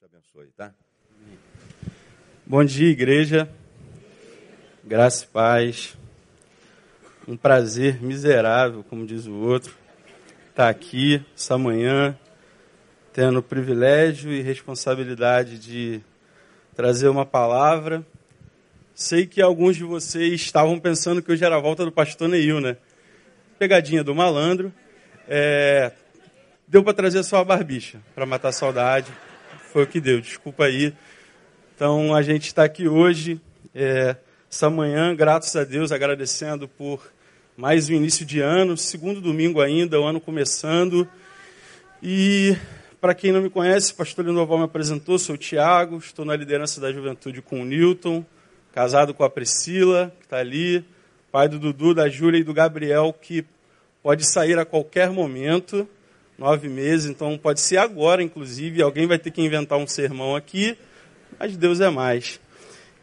te abençoe, tá? Bom dia, igreja. Graça e paz. Um prazer miserável, como diz o outro, estar aqui essa manhã, tendo o privilégio e responsabilidade de trazer uma palavra. Sei que alguns de vocês estavam pensando que hoje era a volta do pastor Neil, né? Pegadinha do malandro. É... Deu para trazer só a barbicha, para matar a saudade. Foi o que deu, desculpa aí. Então a gente está aqui hoje, é, essa manhã, graças a Deus, agradecendo por mais um início de ano, segundo domingo ainda, o ano começando. E para quem não me conhece, o pastor Lindoval me apresentou, sou o Tiago, estou na liderança da juventude com o Newton, casado com a Priscila, que está ali, pai do Dudu, da Júlia e do Gabriel, que pode sair a qualquer momento nove meses, então pode ser agora, inclusive. Alguém vai ter que inventar um sermão aqui, mas Deus é mais.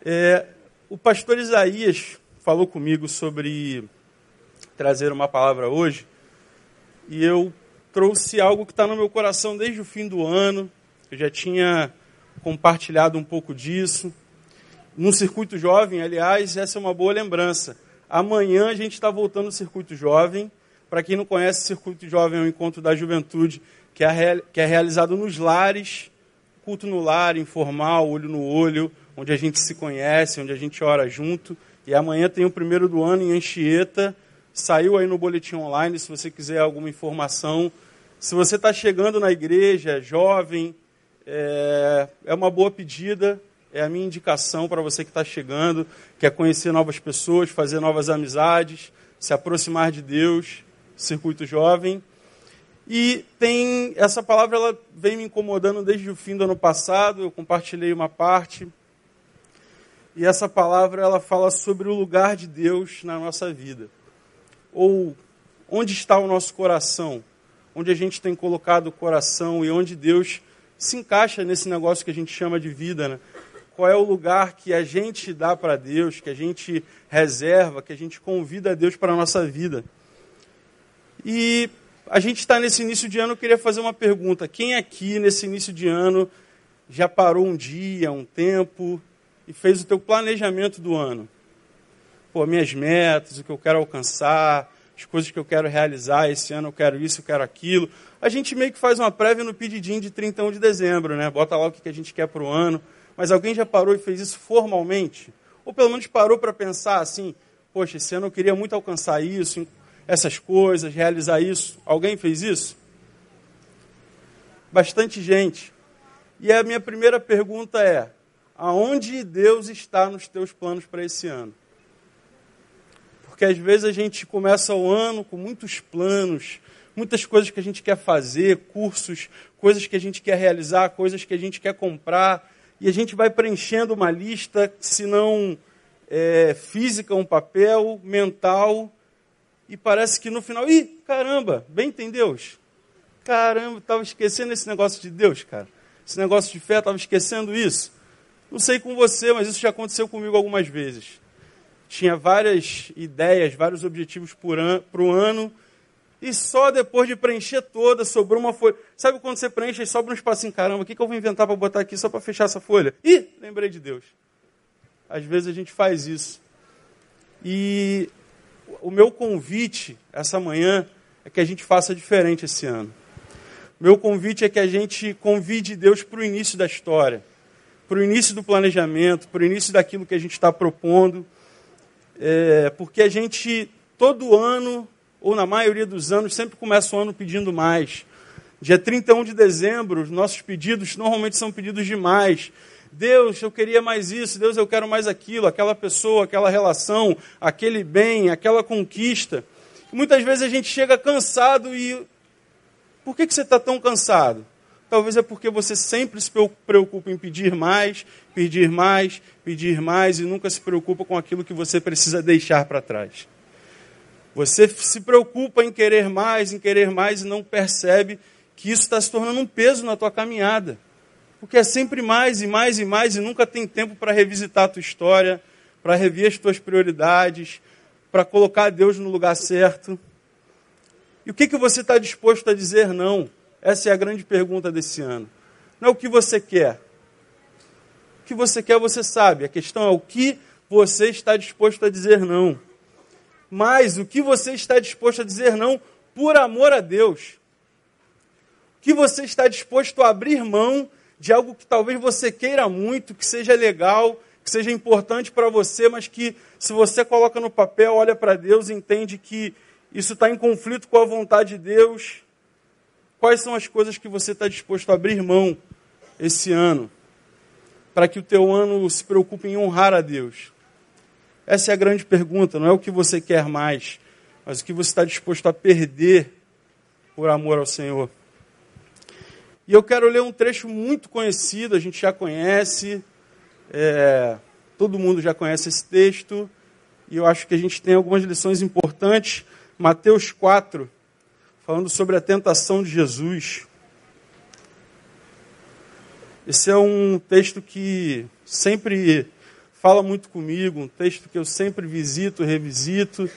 É, o pastor Isaías falou comigo sobre trazer uma palavra hoje, e eu trouxe algo que está no meu coração desde o fim do ano. Eu já tinha compartilhado um pouco disso. No Circuito Jovem, aliás, essa é uma boa lembrança. Amanhã a gente está voltando no Circuito Jovem para quem não conhece, o Circuito Jovem é um encontro da juventude que é, que é realizado nos lares, culto no lar, informal, olho no olho, onde a gente se conhece, onde a gente ora junto. E amanhã tem o primeiro do ano em Anchieta. Saiu aí no boletim online, se você quiser alguma informação. Se você está chegando na igreja, jovem, é, é uma boa pedida, é a minha indicação para você que está chegando, quer conhecer novas pessoas, fazer novas amizades, se aproximar de Deus circuito jovem. E tem essa palavra ela vem me incomodando desde o fim do ano passado, eu compartilhei uma parte. E essa palavra ela fala sobre o lugar de Deus na nossa vida. Ou onde está o nosso coração? Onde a gente tem colocado o coração e onde Deus se encaixa nesse negócio que a gente chama de vida, né? Qual é o lugar que a gente dá para Deus, que a gente reserva, que a gente convida a Deus para a nossa vida? E a gente está nesse início de ano, eu queria fazer uma pergunta. Quem aqui nesse início de ano já parou um dia, um tempo e fez o teu planejamento do ano? Pô, minhas metas, o que eu quero alcançar, as coisas que eu quero realizar, esse ano eu quero isso, eu quero aquilo. A gente meio que faz uma prévia no pedidinho de 31 de dezembro, né? Bota lá o que a gente quer para o ano. Mas alguém já parou e fez isso formalmente? Ou pelo menos parou para pensar assim, poxa, esse ano eu queria muito alcançar isso, essas coisas, realizar isso. Alguém fez isso? Bastante gente. E a minha primeira pergunta é: aonde Deus está nos teus planos para esse ano? Porque às vezes a gente começa o ano com muitos planos, muitas coisas que a gente quer fazer, cursos, coisas que a gente quer realizar, coisas que a gente quer comprar, e a gente vai preenchendo uma lista, se não é, física, um papel, mental, e parece que no final, ih, caramba, bem tem Deus? Caramba, estava esquecendo esse negócio de Deus, cara. Esse negócio de fé, estava esquecendo isso. Não sei com você, mas isso já aconteceu comigo algumas vezes. Tinha várias ideias, vários objetivos para o ano, e só depois de preencher toda, sobrou uma folha. Sabe quando você preenche e sobra um espacinho? Caramba, o que, que eu vou inventar para botar aqui só para fechar essa folha? Ih, lembrei de Deus. Às vezes a gente faz isso. E o meu convite essa manhã é que a gente faça diferente esse ano. Meu convite é que a gente convide Deus para o início da história, para o início do planejamento, para o início daquilo que a gente está propondo, é, porque a gente, todo ano, ou na maioria dos anos, sempre começa o ano pedindo mais. Dia 31 de dezembro, os nossos pedidos normalmente são pedidos demais. Deus, eu queria mais isso, Deus, eu quero mais aquilo, aquela pessoa, aquela relação, aquele bem, aquela conquista. Muitas vezes a gente chega cansado e. Por que, que você está tão cansado? Talvez é porque você sempre se preocupa em pedir mais, pedir mais, pedir mais e nunca se preocupa com aquilo que você precisa deixar para trás. Você se preocupa em querer mais, em querer mais e não percebe que isso está se tornando um peso na tua caminhada. Porque é sempre mais e mais e mais e nunca tem tempo para revisitar a tua história, para rever as tuas prioridades, para colocar Deus no lugar certo. E o que, que você está disposto a dizer não? Essa é a grande pergunta desse ano. Não é o que você quer, que você quer, você sabe. A questão é o que você está disposto a dizer não. Mas o que você está disposto a dizer não por amor a Deus. O que você está disposto a abrir mão de algo que talvez você queira muito, que seja legal, que seja importante para você, mas que se você coloca no papel, olha para Deus entende que isso está em conflito com a vontade de Deus. Quais são as coisas que você está disposto a abrir mão esse ano? Para que o teu ano se preocupe em honrar a Deus. Essa é a grande pergunta, não é o que você quer mais, mas o que você está disposto a perder por amor ao Senhor. E eu quero ler um trecho muito conhecido, a gente já conhece, é, todo mundo já conhece esse texto, e eu acho que a gente tem algumas lições importantes. Mateus 4, falando sobre a tentação de Jesus. Esse é um texto que sempre fala muito comigo, um texto que eu sempre visito, revisito,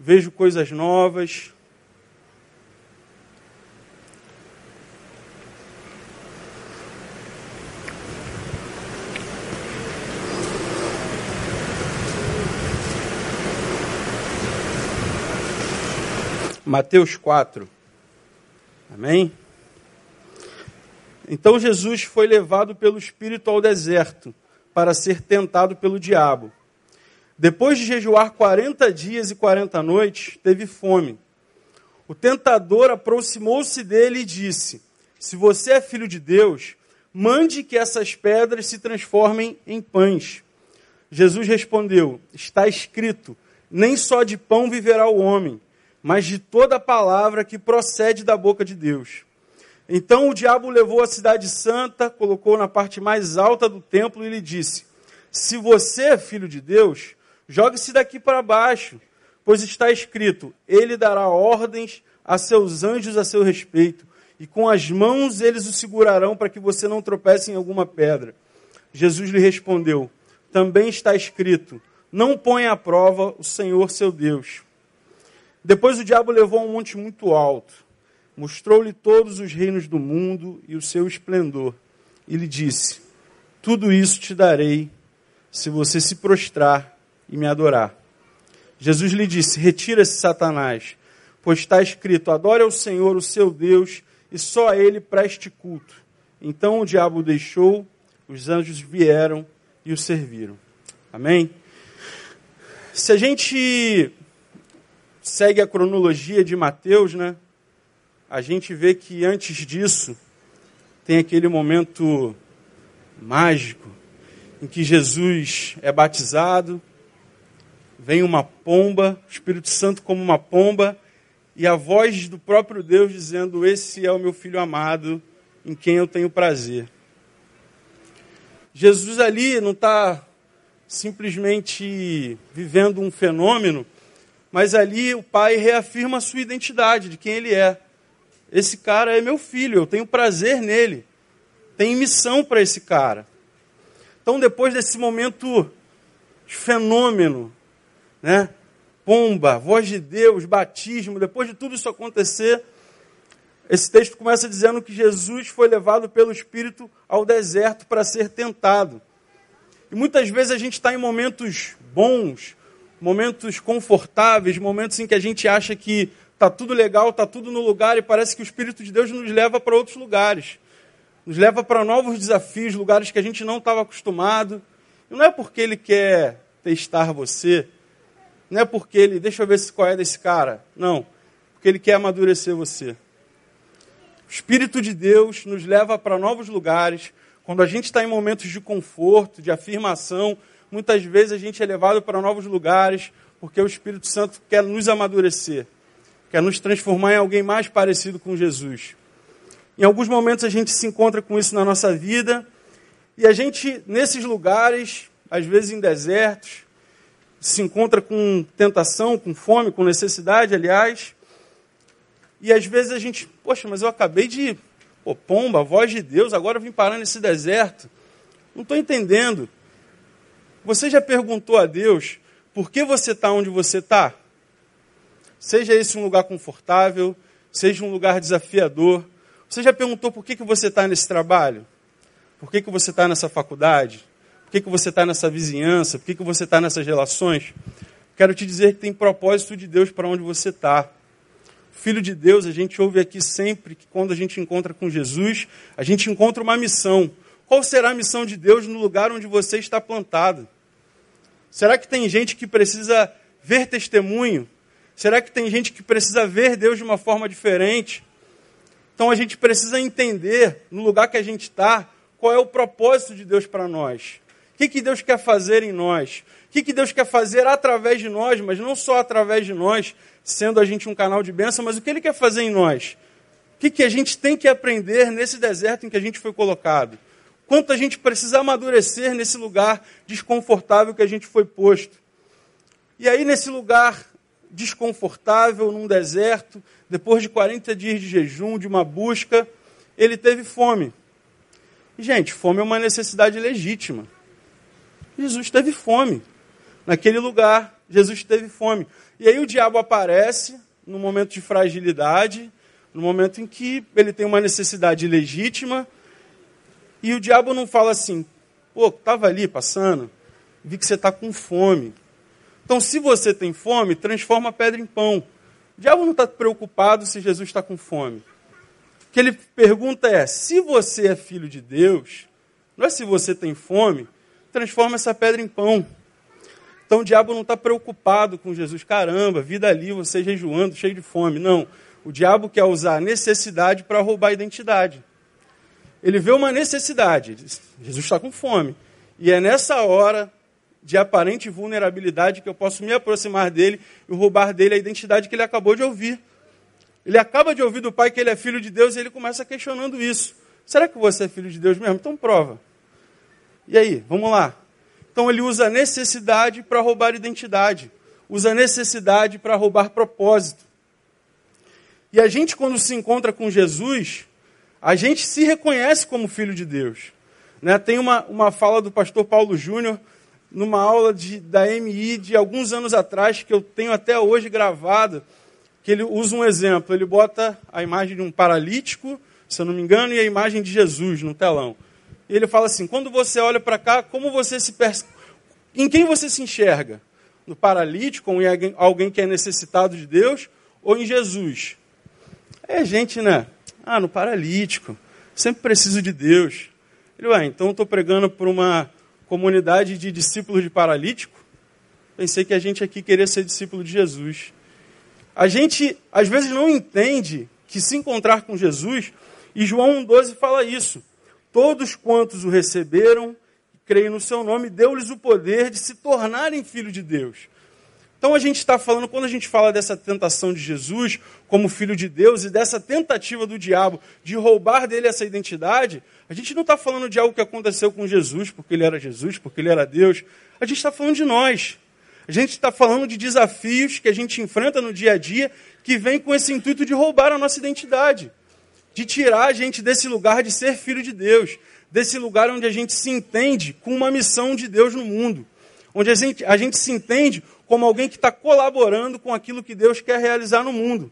vejo coisas novas. Mateus 4. Amém? Então Jesus foi levado pelo Espírito ao deserto para ser tentado pelo diabo. Depois de jejuar 40 dias e 40 noites, teve fome. O tentador aproximou-se dele e disse: Se você é filho de Deus, mande que essas pedras se transformem em pães. Jesus respondeu: Está escrito: Nem só de pão viverá o homem, mas de toda palavra que procede da boca de Deus. Então o diabo levou a cidade santa, colocou na parte mais alta do templo e lhe disse: Se você é filho de Deus, jogue-se daqui para baixo, pois está escrito: Ele dará ordens a seus anjos a seu respeito, e com as mãos eles o segurarão para que você não tropece em alguma pedra. Jesus lhe respondeu: Também está escrito: Não ponha à prova o Senhor seu Deus. Depois o diabo levou um monte muito alto, mostrou-lhe todos os reinos do mundo e o seu esplendor, e lhe disse: Tudo isso te darei se você se prostrar e me adorar. Jesus lhe disse: Retira-se, Satanás, pois está escrito: Adore ao Senhor, o seu Deus, e só a ele preste culto. Então o diabo o deixou, os anjos vieram e o serviram. Amém? Se a gente segue a cronologia de Mateus, né? A gente vê que antes disso tem aquele momento mágico em que Jesus é batizado, vem uma pomba, o Espírito Santo como uma pomba, e a voz do próprio Deus dizendo: Esse é o meu filho amado, em quem eu tenho prazer. Jesus ali não está simplesmente vivendo um fenômeno, mas ali o pai reafirma a sua identidade, de quem ele é. Esse cara é meu filho, eu tenho prazer nele. Tem missão para esse cara. Então, depois desse momento de fenômeno, né? Pomba, voz de Deus, batismo, depois de tudo isso acontecer, esse texto começa dizendo que Jesus foi levado pelo Espírito ao deserto para ser tentado. E muitas vezes a gente está em momentos bons, momentos confortáveis, momentos em que a gente acha que está tudo legal, está tudo no lugar e parece que o Espírito de Deus nos leva para outros lugares. Nos leva para novos desafios, lugares que a gente não estava acostumado. E não é porque ele quer testar você, não é porque ele, deixa eu ver qual é desse cara. Não, porque ele quer amadurecer você. O Espírito de Deus nos leva para novos lugares. Quando a gente está em momentos de conforto, de afirmação, muitas vezes a gente é levado para novos lugares, porque o Espírito Santo quer nos amadurecer, quer nos transformar em alguém mais parecido com Jesus. Em alguns momentos a gente se encontra com isso na nossa vida, e a gente, nesses lugares, às vezes em desertos, se encontra com tentação, com fome, com necessidade, aliás, e às vezes a gente, poxa, mas eu acabei de, pô, pomba, voz de Deus, agora eu vim parar nesse deserto. Não estou entendendo. Você já perguntou a Deus por que você está onde você está? Seja esse um lugar confortável, seja um lugar desafiador. Você já perguntou por que, que você está nesse trabalho? Por que, que você está nessa faculdade? que, que você está nessa vizinhança? Por que, que você está nessas relações? Quero te dizer que tem propósito de Deus para onde você está. Filho de Deus, a gente ouve aqui sempre que quando a gente encontra com Jesus, a gente encontra uma missão. Qual será a missão de Deus no lugar onde você está plantado? Será que tem gente que precisa ver testemunho? Será que tem gente que precisa ver Deus de uma forma diferente? Então a gente precisa entender, no lugar que a gente está, qual é o propósito de Deus para nós. O que, que Deus quer fazer em nós? O que, que Deus quer fazer através de nós, mas não só através de nós, sendo a gente um canal de bênção, mas o que Ele quer fazer em nós? O que, que a gente tem que aprender nesse deserto em que a gente foi colocado? Quanto a gente precisa amadurecer nesse lugar desconfortável que a gente foi posto? E aí, nesse lugar desconfortável, num deserto, depois de 40 dias de jejum, de uma busca, ele teve fome. E, gente, fome é uma necessidade legítima. Jesus teve fome. Naquele lugar, Jesus teve fome. E aí o diabo aparece no momento de fragilidade, no momento em que ele tem uma necessidade legítima, e o diabo não fala assim, pô, estava ali passando, vi que você está com fome. Então, se você tem fome, transforma a pedra em pão. O diabo não está preocupado se Jesus está com fome. O que ele pergunta é: se você é filho de Deus, não é se você tem fome, transforma essa pedra em pão. Então o diabo não está preocupado com Jesus. Caramba, vida ali, você jejuando, cheio de fome. Não. O diabo quer usar a necessidade para roubar a identidade. Ele vê uma necessidade. Jesus está com fome. E é nessa hora de aparente vulnerabilidade que eu posso me aproximar dele e roubar dele a identidade que ele acabou de ouvir. Ele acaba de ouvir do pai que ele é filho de Deus e ele começa questionando isso. Será que você é filho de Deus mesmo? Então prova. E aí, vamos lá. Então ele usa a necessidade para roubar identidade, usa a necessidade para roubar propósito. E a gente, quando se encontra com Jesus, a gente se reconhece como filho de Deus. Né? Tem uma, uma fala do pastor Paulo Júnior numa aula de, da MI de alguns anos atrás, que eu tenho até hoje gravada, que ele usa um exemplo. Ele bota a imagem de um paralítico, se eu não me engano, e a imagem de Jesus no telão. E ele fala assim: quando você olha para cá, como você se pers... em quem você se enxerga? No paralítico, ou em alguém que é necessitado de Deus, ou em Jesus? É gente, né? Ah, no paralítico. Sempre preciso de Deus. Ele vai, então estou pregando para uma comunidade de discípulos de paralítico, pensei que a gente aqui queria ser discípulo de Jesus. A gente, às vezes, não entende que se encontrar com Jesus, e João 1,12 fala isso. Todos quantos o receberam, creem no seu nome, deu-lhes o poder de se tornarem filhos de Deus. Então a gente está falando, quando a gente fala dessa tentação de Jesus como filho de Deus e dessa tentativa do diabo de roubar dele essa identidade, a gente não está falando de algo que aconteceu com Jesus, porque ele era Jesus, porque ele era Deus. A gente está falando de nós. A gente está falando de desafios que a gente enfrenta no dia a dia que vem com esse intuito de roubar a nossa identidade, de tirar a gente desse lugar de ser filho de Deus, desse lugar onde a gente se entende com uma missão de Deus no mundo, onde a gente, a gente se entende como alguém que está colaborando com aquilo que Deus quer realizar no mundo.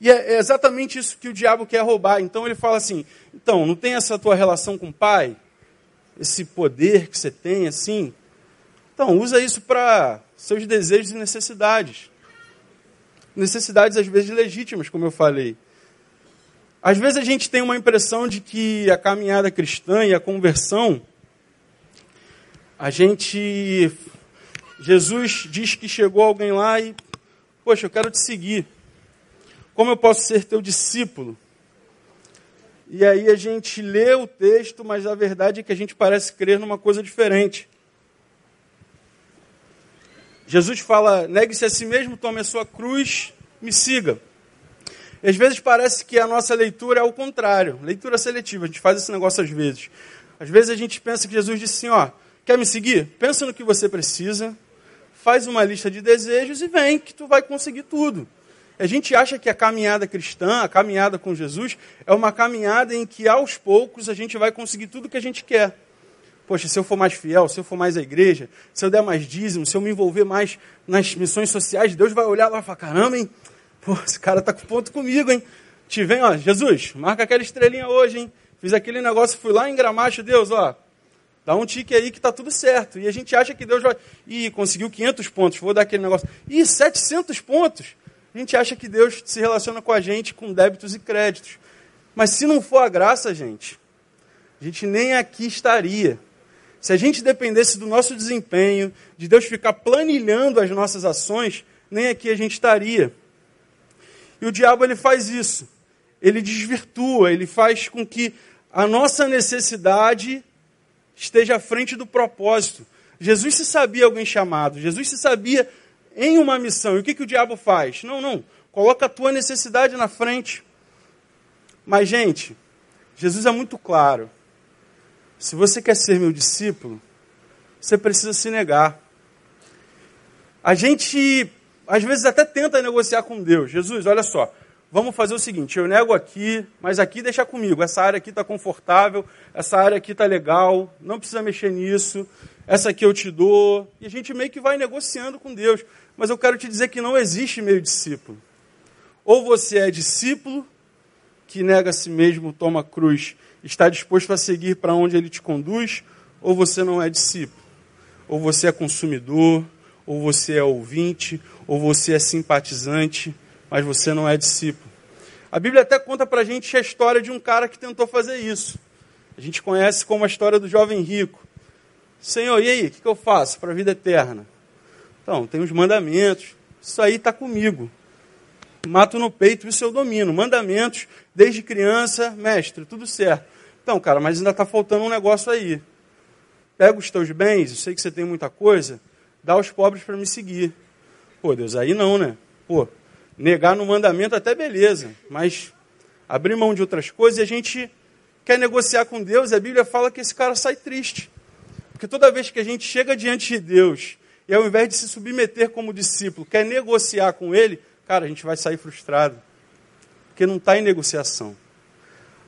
E é exatamente isso que o diabo quer roubar. Então ele fala assim: então, não tem essa tua relação com o pai? Esse poder que você tem, assim? Então, usa isso para seus desejos e necessidades. Necessidades, às vezes, legítimas, como eu falei. Às vezes a gente tem uma impressão de que a caminhada cristã e a conversão, a gente Jesus diz que chegou alguém lá e, poxa, eu quero te seguir. Como eu posso ser teu discípulo? E aí a gente lê o texto, mas a verdade é que a gente parece crer numa coisa diferente. Jesus fala: negue-se a si mesmo, tome a sua cruz, me siga. E às vezes parece que a nossa leitura é o contrário, leitura seletiva. A gente faz esse negócio às vezes. Às vezes a gente pensa que Jesus disse assim: ó, quer me seguir? Pensa no que você precisa, faz uma lista de desejos e vem, que tu vai conseguir tudo. A gente acha que a caminhada cristã, a caminhada com Jesus, é uma caminhada em que aos poucos a gente vai conseguir tudo que a gente quer. Poxa, se eu for mais fiel, se eu for mais à igreja, se eu der mais dízimo, se eu me envolver mais nas missões sociais, Deus vai olhar lá e falar: caramba, hein? Pô, esse cara tá com ponto comigo, hein? Te vem, ó, Jesus, marca aquela estrelinha hoje, hein? Fiz aquele negócio, fui lá em Gramacho, Deus, ó, Dá um tique aí que está tudo certo. E a gente acha que Deus vai. Ih, conseguiu 500 pontos, vou dar aquele negócio. Ih, 700 pontos. A gente acha que Deus se relaciona com a gente com débitos e créditos. Mas se não for a graça, gente, a gente nem aqui estaria. Se a gente dependesse do nosso desempenho, de Deus ficar planilhando as nossas ações, nem aqui a gente estaria. E o diabo ele faz isso. Ele desvirtua, ele faz com que a nossa necessidade esteja à frente do propósito. Jesus se sabia alguém chamado, Jesus se sabia em uma missão. E o que, que o diabo faz? Não, não. Coloca a tua necessidade na frente. Mas, gente, Jesus é muito claro. Se você quer ser meu discípulo, você precisa se negar. A gente, às vezes, até tenta negociar com Deus. Jesus, olha só, vamos fazer o seguinte: eu nego aqui, mas aqui deixa comigo. Essa área aqui está confortável, essa área aqui está legal, não precisa mexer nisso. Essa aqui eu te dou. E a gente meio que vai negociando com Deus. Mas eu quero te dizer que não existe meio discípulo. Ou você é discípulo, que nega a si mesmo, toma cruz está disposto a seguir para onde ele te conduz, ou você não é discípulo. Ou você é consumidor, ou você é ouvinte, ou você é simpatizante, mas você não é discípulo. A Bíblia até conta para a gente a história de um cara que tentou fazer isso. A gente conhece como a história do jovem rico. Senhor, e aí, o que, que eu faço para a vida eterna? Então, tem os mandamentos, isso aí está comigo mato no peito, isso eu domino. Mandamentos, desde criança, mestre, tudo certo. Então, cara, mas ainda está faltando um negócio aí. Pega os teus bens, eu sei que você tem muita coisa, dá aos pobres para me seguir. Pô, Deus, aí não, né? Pô, negar no mandamento até beleza, mas abrir mão de outras coisas e a gente quer negociar com Deus, e a Bíblia fala que esse cara sai triste. Porque toda vez que a gente chega diante de Deus e ao invés de se submeter como discípulo, quer negociar com Ele, cara, a gente vai sair frustrado, porque não está em negociação.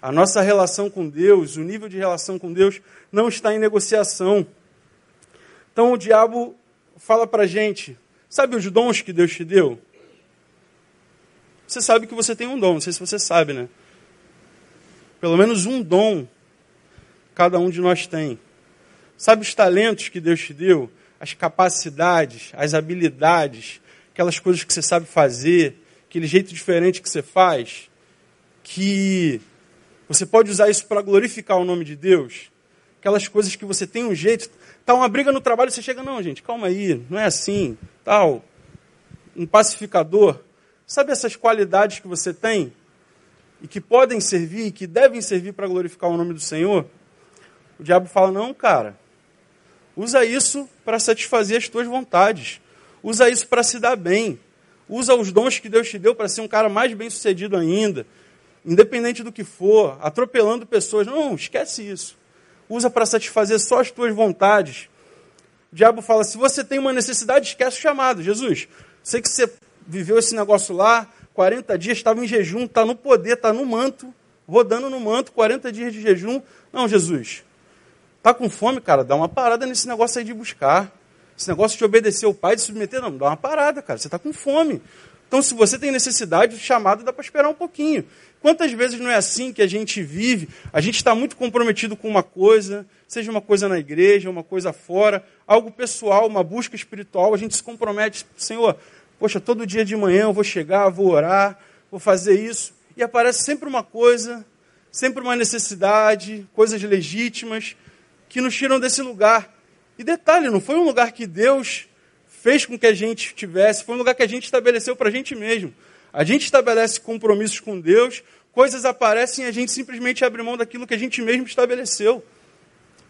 A nossa relação com Deus, o nível de relação com Deus, não está em negociação. Então o diabo fala para a gente: sabe os dons que Deus te deu? Você sabe que você tem um dom, não sei se você sabe, né? Pelo menos um dom cada um de nós tem. Sabe os talentos que Deus te deu? As capacidades, as habilidades, aquelas coisas que você sabe fazer, aquele jeito diferente que você faz, que você pode usar isso para glorificar o nome de Deus, aquelas coisas que você tem um jeito, tá uma briga no trabalho, você chega, não, gente, calma aí, não é assim, tal, um pacificador, sabe essas qualidades que você tem e que podem servir, que devem servir para glorificar o nome do Senhor? O diabo fala, não, cara, usa isso para satisfazer as tuas vontades. Usa isso para se dar bem. Usa os dons que Deus te deu para ser um cara mais bem sucedido ainda. Independente do que for, atropelando pessoas. Não, esquece isso. Usa para satisfazer só as tuas vontades. O diabo fala: se você tem uma necessidade, esquece o chamado. Jesus, sei que você viveu esse negócio lá, 40 dias, estava em jejum, está no poder, está no manto, rodando no manto, 40 dias de jejum. Não, Jesus, está com fome, cara? Dá uma parada nesse negócio aí de buscar. Esse negócio de obedecer o pai, de submeter, não, dá uma parada, cara. Você está com fome. Então, se você tem necessidade, o chamado dá para esperar um pouquinho. Quantas vezes não é assim que a gente vive? A gente está muito comprometido com uma coisa, seja uma coisa na igreja, uma coisa fora, algo pessoal, uma busca espiritual, a gente se compromete, Senhor, poxa, todo dia de manhã eu vou chegar, vou orar, vou fazer isso. E aparece sempre uma coisa, sempre uma necessidade, coisas legítimas, que nos tiram desse lugar. E detalhe, não foi um lugar que Deus fez com que a gente tivesse, foi um lugar que a gente estabeleceu para a gente mesmo. A gente estabelece compromissos com Deus, coisas aparecem e a gente simplesmente abre mão daquilo que a gente mesmo estabeleceu.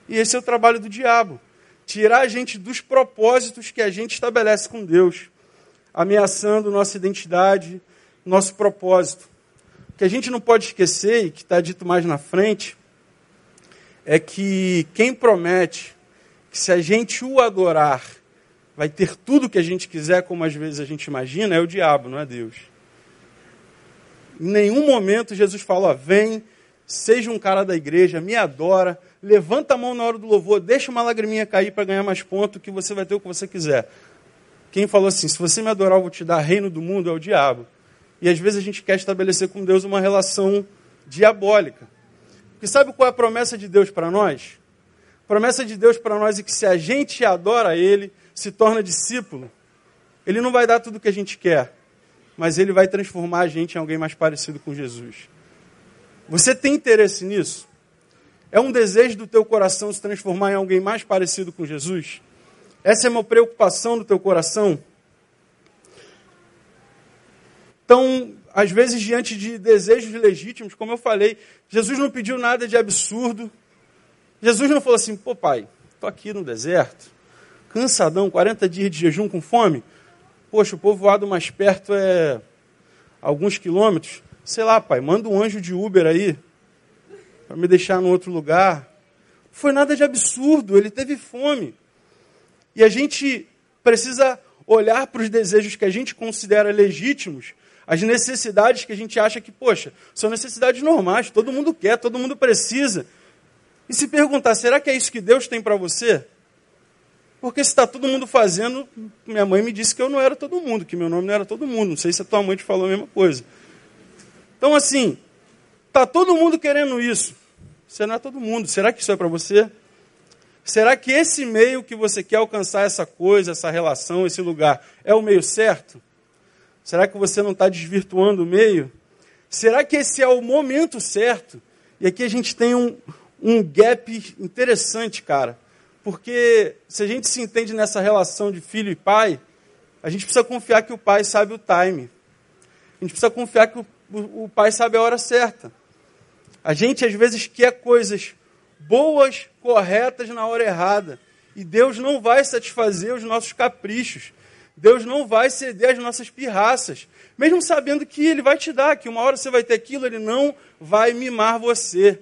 E esse é o trabalho do diabo. Tirar a gente dos propósitos que a gente estabelece com Deus, ameaçando nossa identidade, nosso propósito. O que a gente não pode esquecer, e que está dito mais na frente, é que quem promete que se a gente o adorar, vai ter tudo que a gente quiser, como às vezes a gente imagina, é o diabo, não é Deus. Em nenhum momento Jesus fala: vem, seja um cara da igreja, me adora, levanta a mão na hora do louvor, deixa uma lagriminha cair para ganhar mais ponto, que você vai ter o que você quiser. Quem falou assim: se você me adorar, eu vou te dar reino do mundo, é o diabo. E às vezes a gente quer estabelecer com Deus uma relação diabólica. Porque sabe qual é a promessa de Deus para nós? promessa de Deus para nós é que se a gente adora Ele, se torna discípulo, Ele não vai dar tudo o que a gente quer, mas Ele vai transformar a gente em alguém mais parecido com Jesus. Você tem interesse nisso? É um desejo do teu coração se transformar em alguém mais parecido com Jesus? Essa é uma preocupação do teu coração? Então, às vezes, diante de desejos legítimos, como eu falei, Jesus não pediu nada de absurdo. Jesus não falou assim, pô pai, estou aqui no deserto, cansadão, 40 dias de jejum com fome. Poxa, o povoado mais perto é alguns quilômetros. Sei lá, pai, manda um anjo de Uber aí para me deixar no outro lugar. Foi nada de absurdo, ele teve fome. E a gente precisa olhar para os desejos que a gente considera legítimos as necessidades que a gente acha que, poxa, são necessidades normais, todo mundo quer, todo mundo precisa. E se perguntar, será que é isso que Deus tem para você? Porque se está todo mundo fazendo, minha mãe me disse que eu não era todo mundo, que meu nome não era todo mundo. Não sei se a tua mãe te falou a mesma coisa. Então, assim, está todo mundo querendo isso. Você não é todo mundo. Será que isso é para você? Será que esse meio que você quer alcançar essa coisa, essa relação, esse lugar, é o meio certo? Será que você não está desvirtuando o meio? Será que esse é o momento certo? E aqui a gente tem um, um gap interessante, cara. Porque se a gente se entende nessa relação de filho e pai, a gente precisa confiar que o pai sabe o time. A gente precisa confiar que o, o, o pai sabe a hora certa. A gente às vezes quer coisas boas, corretas na hora errada. E Deus não vai satisfazer os nossos caprichos. Deus não vai ceder às nossas pirraças, mesmo sabendo que Ele vai te dar, que uma hora você vai ter aquilo, Ele não vai mimar você,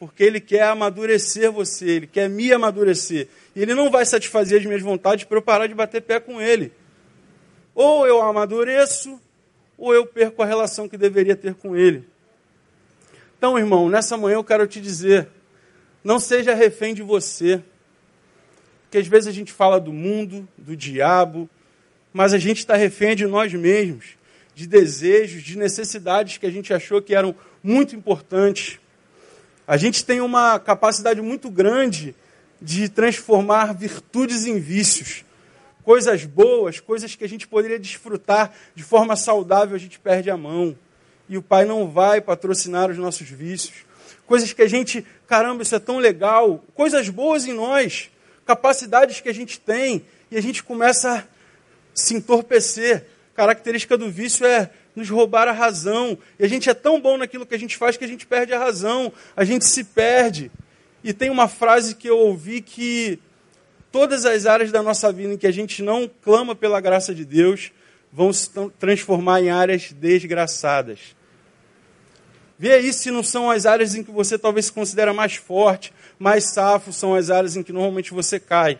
porque Ele quer amadurecer você, Ele quer me amadurecer. E Ele não vai satisfazer as minhas vontades para eu parar de bater pé com Ele. Ou eu amadureço, ou eu perco a relação que deveria ter com Ele. Então, irmão, nessa manhã eu quero te dizer: não seja refém de você. Porque às vezes a gente fala do mundo, do diabo, mas a gente está refém de nós mesmos, de desejos, de necessidades que a gente achou que eram muito importantes. A gente tem uma capacidade muito grande de transformar virtudes em vícios. Coisas boas, coisas que a gente poderia desfrutar de forma saudável, a gente perde a mão. E o Pai não vai patrocinar os nossos vícios. Coisas que a gente, caramba, isso é tão legal. Coisas boas em nós, capacidades que a gente tem, e a gente começa se entorpecer. Característica do vício é nos roubar a razão. E a gente é tão bom naquilo que a gente faz que a gente perde a razão, a gente se perde. E tem uma frase que eu ouvi que todas as áreas da nossa vida em que a gente não clama pela graça de Deus vão se transformar em áreas desgraçadas. Vê aí se não são as áreas em que você talvez se considera mais forte, mais safo, são as áreas em que normalmente você cai.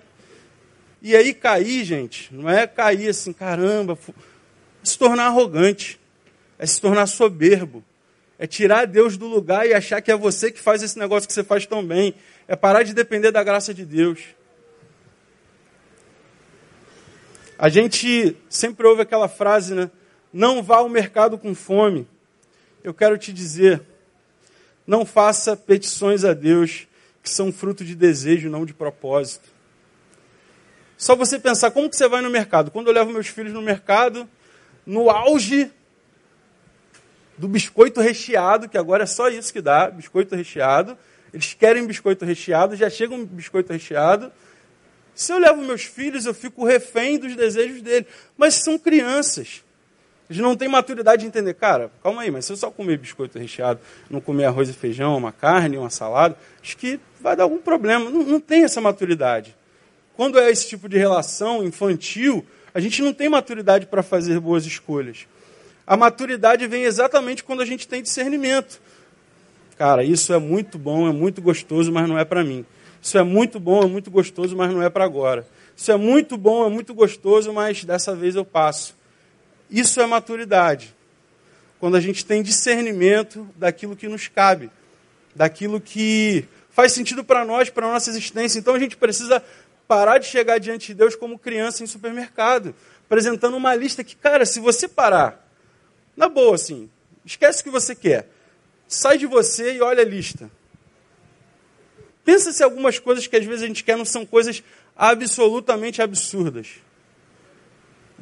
E aí cair, gente, não é cair assim, caramba, é se tornar arrogante, é se tornar soberbo, é tirar Deus do lugar e achar que é você que faz esse negócio que você faz tão bem, é parar de depender da graça de Deus. A gente sempre ouve aquela frase, né? Não vá ao mercado com fome. Eu quero te dizer, não faça petições a Deus que são fruto de desejo, não de propósito. Só você pensar como que você vai no mercado. Quando eu levo meus filhos no mercado, no auge do biscoito recheado, que agora é só isso que dá, biscoito recheado. Eles querem biscoito recheado, já chega um biscoito recheado. Se eu levo meus filhos, eu fico refém dos desejos deles. Mas são crianças. Eles não têm maturidade de entender. Cara, calma aí, mas se eu só comer biscoito recheado, não comer arroz e feijão, uma carne, uma salada, acho que vai dar algum problema. Não, não tem essa maturidade. Quando é esse tipo de relação infantil, a gente não tem maturidade para fazer boas escolhas. A maturidade vem exatamente quando a gente tem discernimento. Cara, isso é muito bom, é muito gostoso, mas não é para mim. Isso é muito bom, é muito gostoso, mas não é para agora. Isso é muito bom, é muito gostoso, mas dessa vez eu passo. Isso é maturidade. Quando a gente tem discernimento daquilo que nos cabe, daquilo que faz sentido para nós, para a nossa existência. Então a gente precisa parar de chegar diante de Deus como criança em supermercado, apresentando uma lista que, cara, se você parar, na boa, assim, esquece o que você quer, sai de você e olha a lista. Pensa se algumas coisas que às vezes a gente quer não são coisas absolutamente absurdas.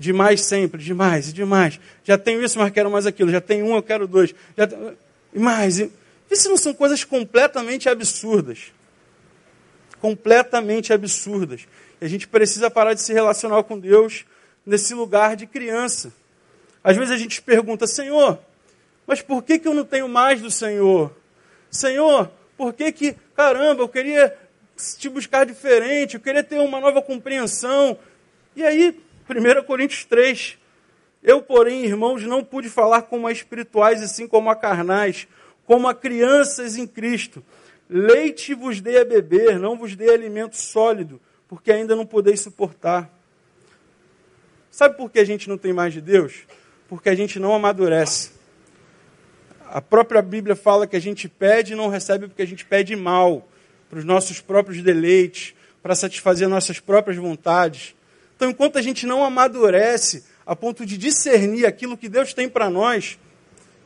Demais sempre, demais e demais. Já tenho isso, mas quero mais aquilo. Já tenho um, eu quero dois. Já tenho... E mais. E... Se não são coisas completamente absurdas. Completamente absurdas. E a gente precisa parar de se relacionar com Deus nesse lugar de criança. Às vezes a gente pergunta, Senhor, mas por que, que eu não tenho mais do Senhor? Senhor, por que que, caramba, eu queria te buscar diferente, eu queria ter uma nova compreensão. E aí, 1 Coríntios 3, eu, porém, irmãos, não pude falar como a espirituais, assim como a carnais, como a crianças em Cristo. Leite vos dei a beber, não vos dei alimento sólido, porque ainda não podeis suportar. Sabe por que a gente não tem mais de Deus? Porque a gente não amadurece. A própria Bíblia fala que a gente pede e não recebe porque a gente pede mal, para os nossos próprios deleites, para satisfazer nossas próprias vontades. Então, enquanto a gente não amadurece a ponto de discernir aquilo que Deus tem para nós,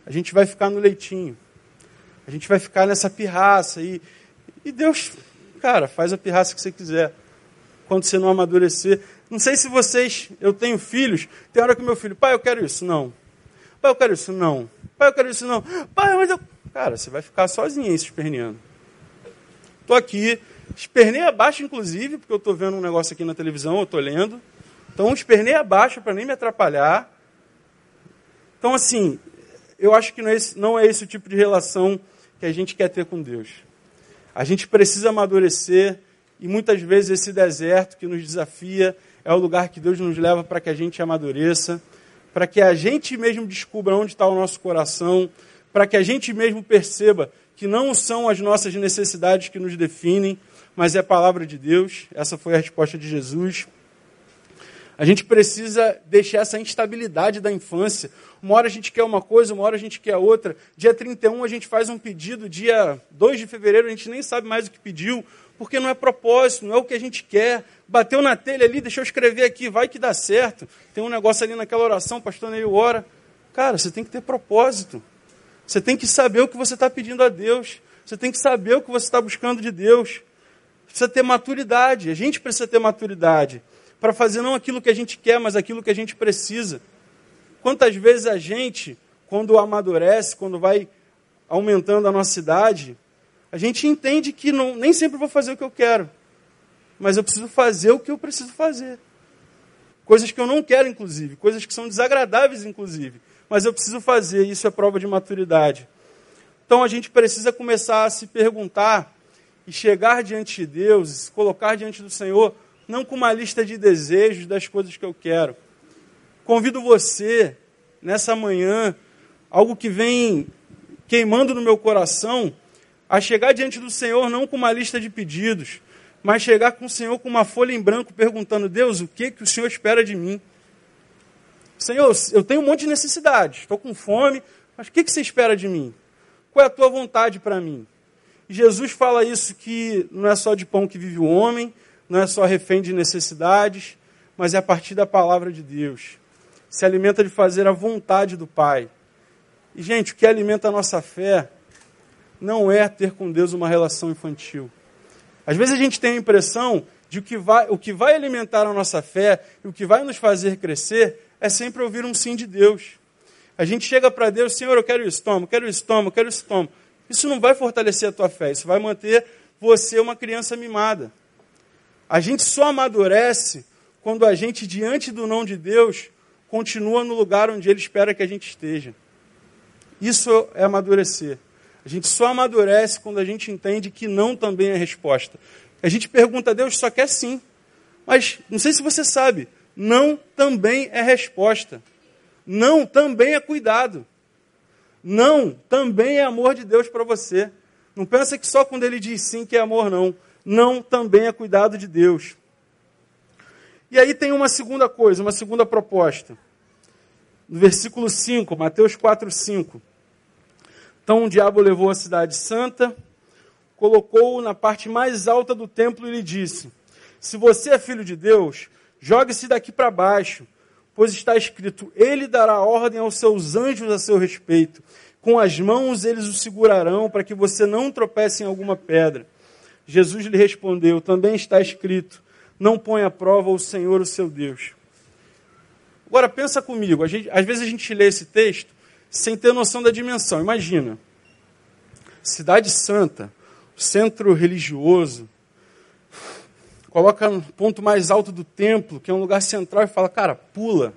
a gente vai ficar no leitinho. A gente vai ficar nessa pirraça. E, e Deus, cara, faz a pirraça que você quiser. Quando você não amadurecer. Não sei se vocês, eu tenho filhos, tem hora que meu filho, pai, eu quero isso. Não. Pai, eu quero isso. Não. Pai, eu quero isso. Não. Pai, mas eu. Cara, você vai ficar sozinho aí se esperneando. Estou aqui, espernei abaixo, inclusive, porque eu estou vendo um negócio aqui na televisão, eu estou lendo. Então, espernei abaixo para nem me atrapalhar. Então, assim, eu acho que não é, esse, não é esse o tipo de relação que a gente quer ter com Deus. A gente precisa amadurecer e muitas vezes esse deserto que nos desafia é o lugar que Deus nos leva para que a gente amadureça, para que a gente mesmo descubra onde está o nosso coração, para que a gente mesmo perceba que não são as nossas necessidades que nos definem, mas é a palavra de Deus. Essa foi a resposta de Jesus. A gente precisa deixar essa instabilidade da infância. Uma hora a gente quer uma coisa, uma hora a gente quer outra. Dia 31 a gente faz um pedido, dia 2 de fevereiro a gente nem sabe mais o que pediu, porque não é propósito, não é o que a gente quer. Bateu na telha ali, deixa eu escrever aqui, vai que dá certo. Tem um negócio ali naquela oração, pastor Neil ora. Cara, você tem que ter propósito. Você tem que saber o que você está pedindo a Deus. Você tem que saber o que você está buscando de Deus. Precisa ter maturidade. A gente precisa ter maturidade para fazer não aquilo que a gente quer, mas aquilo que a gente precisa. Quantas vezes a gente, quando amadurece, quando vai aumentando a nossa idade, a gente entende que não, nem sempre vou fazer o que eu quero, mas eu preciso fazer o que eu preciso fazer. Coisas que eu não quero, inclusive, coisas que são desagradáveis, inclusive mas eu preciso fazer, isso é prova de maturidade. Então a gente precisa começar a se perguntar e chegar diante de Deus, colocar diante do Senhor, não com uma lista de desejos das coisas que eu quero. Convido você, nessa manhã, algo que vem queimando no meu coração, a chegar diante do Senhor não com uma lista de pedidos, mas chegar com o Senhor com uma folha em branco perguntando: Deus, o que, que o Senhor espera de mim? Senhor, eu tenho um monte de necessidades, estou com fome, mas o que, que você espera de mim? Qual é a tua vontade para mim? Jesus fala isso que não é só de pão que vive o homem, não é só refém de necessidades, mas é a partir da palavra de Deus. Se alimenta de fazer a vontade do Pai. E, gente, o que alimenta a nossa fé não é ter com Deus uma relação infantil. Às vezes a gente tem a impressão de que vai, o que vai alimentar a nossa fé e o que vai nos fazer crescer é sempre ouvir um sim de Deus. A gente chega para Deus, Senhor, eu quero isso, toma, quero isso, toma, quero isso, toma. Isso não vai fortalecer a tua fé, isso vai manter você uma criança mimada. A gente só amadurece quando a gente, diante do não de Deus, continua no lugar onde Ele espera que a gente esteja. Isso é amadurecer. A gente só amadurece quando a gente entende que não também é resposta. A gente pergunta a Deus, só quer sim. Mas não sei se você sabe, não também é resposta. Não também é cuidado. Não também é amor de Deus para você. Não pensa que só quando ele diz sim que é amor, não. Não também é cuidado de Deus. E aí tem uma segunda coisa, uma segunda proposta. No versículo 5, Mateus 4, 5. Então o diabo levou a cidade santa, colocou-o na parte mais alta do templo e lhe disse: Se você é filho de Deus, Jogue-se daqui para baixo, pois está escrito: Ele dará ordem aos seus anjos a seu respeito. Com as mãos eles o segurarão para que você não tropece em alguma pedra. Jesus lhe respondeu: Também está escrito: Não põe à prova o Senhor, o seu Deus. Agora pensa comigo, gente, às vezes a gente lê esse texto sem ter noção da dimensão. Imagina, cidade santa, centro religioso, coloca no ponto mais alto do templo, que é um lugar central, e fala, cara, pula.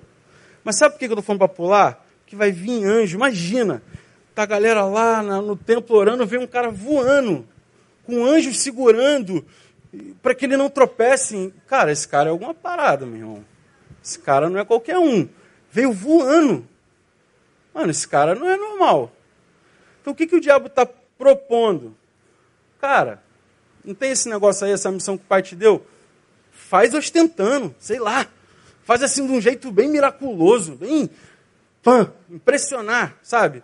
Mas sabe por que eu estou falando para pular? Que vai vir anjo. Imagina, tá a galera lá no templo orando, vem um cara voando, com anjos segurando, para que ele não tropece. Cara, esse cara é alguma parada, meu irmão. Esse cara não é qualquer um. Veio voando. Mano, esse cara não é normal. Então o que, que o diabo está propondo? Cara, não tem esse negócio aí, essa missão que o pai te deu? Faz ostentando, sei lá. Faz assim de um jeito bem miraculoso, bem pã, impressionar, sabe?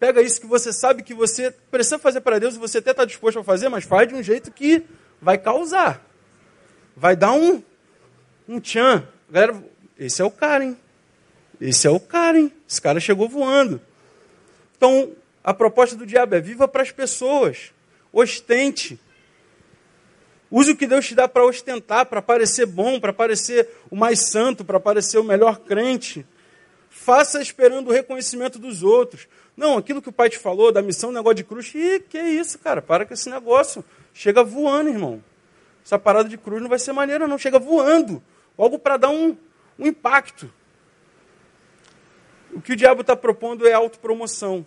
Pega isso que você sabe que você precisa fazer para Deus e você até está disposto a fazer, mas faz de um jeito que vai causar. Vai dar um, um tchan. Galera, esse é o cara, hein? Esse é o cara, hein? Esse cara chegou voando. Então, a proposta do diabo é viva para as pessoas. Ostente. Use o que Deus te dá para ostentar, para parecer bom, para parecer o mais santo, para parecer o melhor crente. Faça esperando o reconhecimento dos outros. Não, aquilo que o pai te falou da missão, negócio de cruz, ih, que isso, cara, para com esse negócio. Chega voando, irmão. Essa parada de cruz não vai ser maneira, não. Chega voando. Algo para dar um, um impacto. O que o diabo está propondo é autopromoção.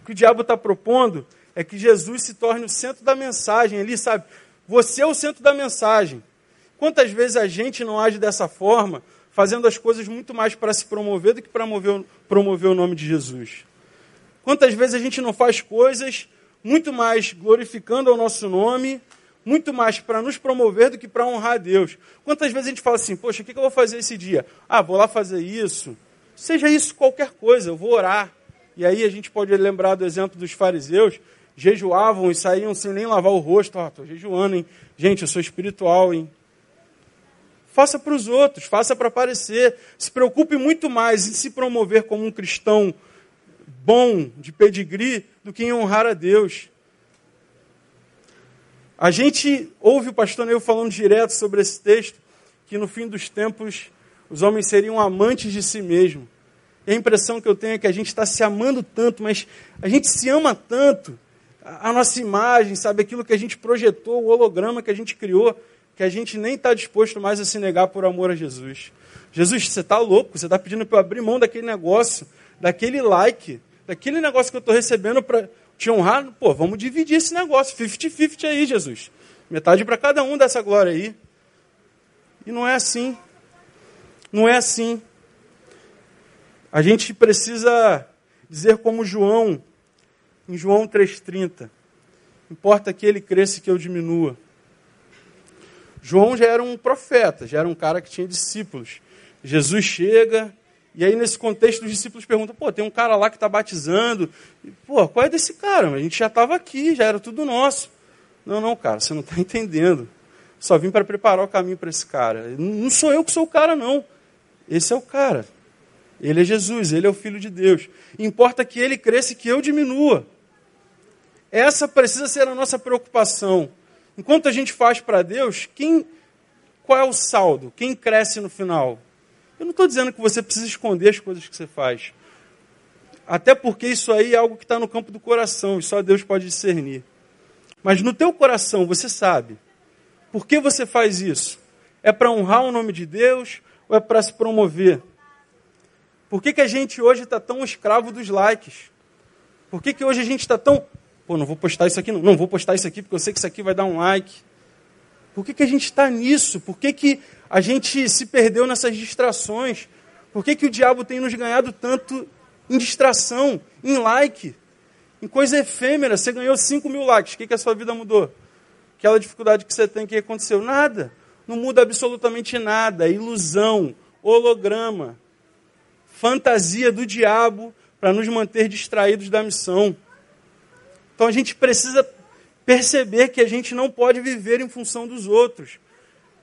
O que o diabo está propondo é que Jesus se torne o centro da mensagem ali, sabe? Você é o centro da mensagem. Quantas vezes a gente não age dessa forma, fazendo as coisas muito mais para se promover do que para promover, promover o nome de Jesus? Quantas vezes a gente não faz coisas muito mais glorificando o nosso nome, muito mais para nos promover do que para honrar a Deus? Quantas vezes a gente fala assim, poxa, o que eu vou fazer esse dia? Ah, vou lá fazer isso. Seja isso qualquer coisa, eu vou orar. E aí a gente pode lembrar do exemplo dos fariseus, jejuavam e saíam sem nem lavar o rosto. Ah, estou jejuando, hein? Gente, eu sou espiritual, hein? Faça para os outros, faça para aparecer. Se preocupe muito mais em se promover como um cristão bom, de pedigree, do que em honrar a Deus. A gente ouve o pastor Neil falando direto sobre esse texto, que no fim dos tempos os homens seriam amantes de si mesmo. E a impressão que eu tenho é que a gente está se amando tanto, mas a gente se ama tanto, a nossa imagem, sabe, aquilo que a gente projetou, o holograma que a gente criou, que a gente nem está disposto mais a se negar por amor a Jesus. Jesus, você está louco, você está pedindo para eu abrir mão daquele negócio, daquele like, daquele negócio que eu estou recebendo para te honrar. Pô, vamos dividir esse negócio, 50-50 aí, Jesus. Metade para cada um dessa glória aí. E não é assim. Não é assim. A gente precisa dizer como João, em João 3,30. Importa que ele cresça e que eu diminua. João já era um profeta, já era um cara que tinha discípulos. Jesus chega, e aí nesse contexto os discípulos perguntam, pô, tem um cara lá que está batizando. Pô, qual é desse cara? A gente já estava aqui, já era tudo nosso. Não, não, cara, você não está entendendo. Só vim para preparar o caminho para esse cara. Não sou eu que sou o cara, não. Esse é o cara. Ele é Jesus, ele é o Filho de Deus. Importa que ele cresça e que eu diminua. Essa precisa ser a nossa preocupação. Enquanto a gente faz para Deus, quem, qual é o saldo? Quem cresce no final? Eu não estou dizendo que você precisa esconder as coisas que você faz. Até porque isso aí é algo que está no campo do coração e só Deus pode discernir. Mas no teu coração você sabe. Por que você faz isso? É para honrar o nome de Deus ou é para se promover? Por que, que a gente hoje está tão escravo dos likes? Por que, que hoje a gente está tão. Pô, não vou postar isso aqui, não. Não vou postar isso aqui porque eu sei que isso aqui vai dar um like. Por que, que a gente está nisso? Por que, que a gente se perdeu nessas distrações? Por que, que o diabo tem nos ganhado tanto em distração, em like, em coisa efêmera? Você ganhou 5 mil likes, o que, que a sua vida mudou? Aquela dificuldade que você tem, o que aconteceu? Nada. Não muda absolutamente nada. É ilusão, holograma, fantasia do diabo para nos manter distraídos da missão. Então a gente precisa perceber que a gente não pode viver em função dos outros,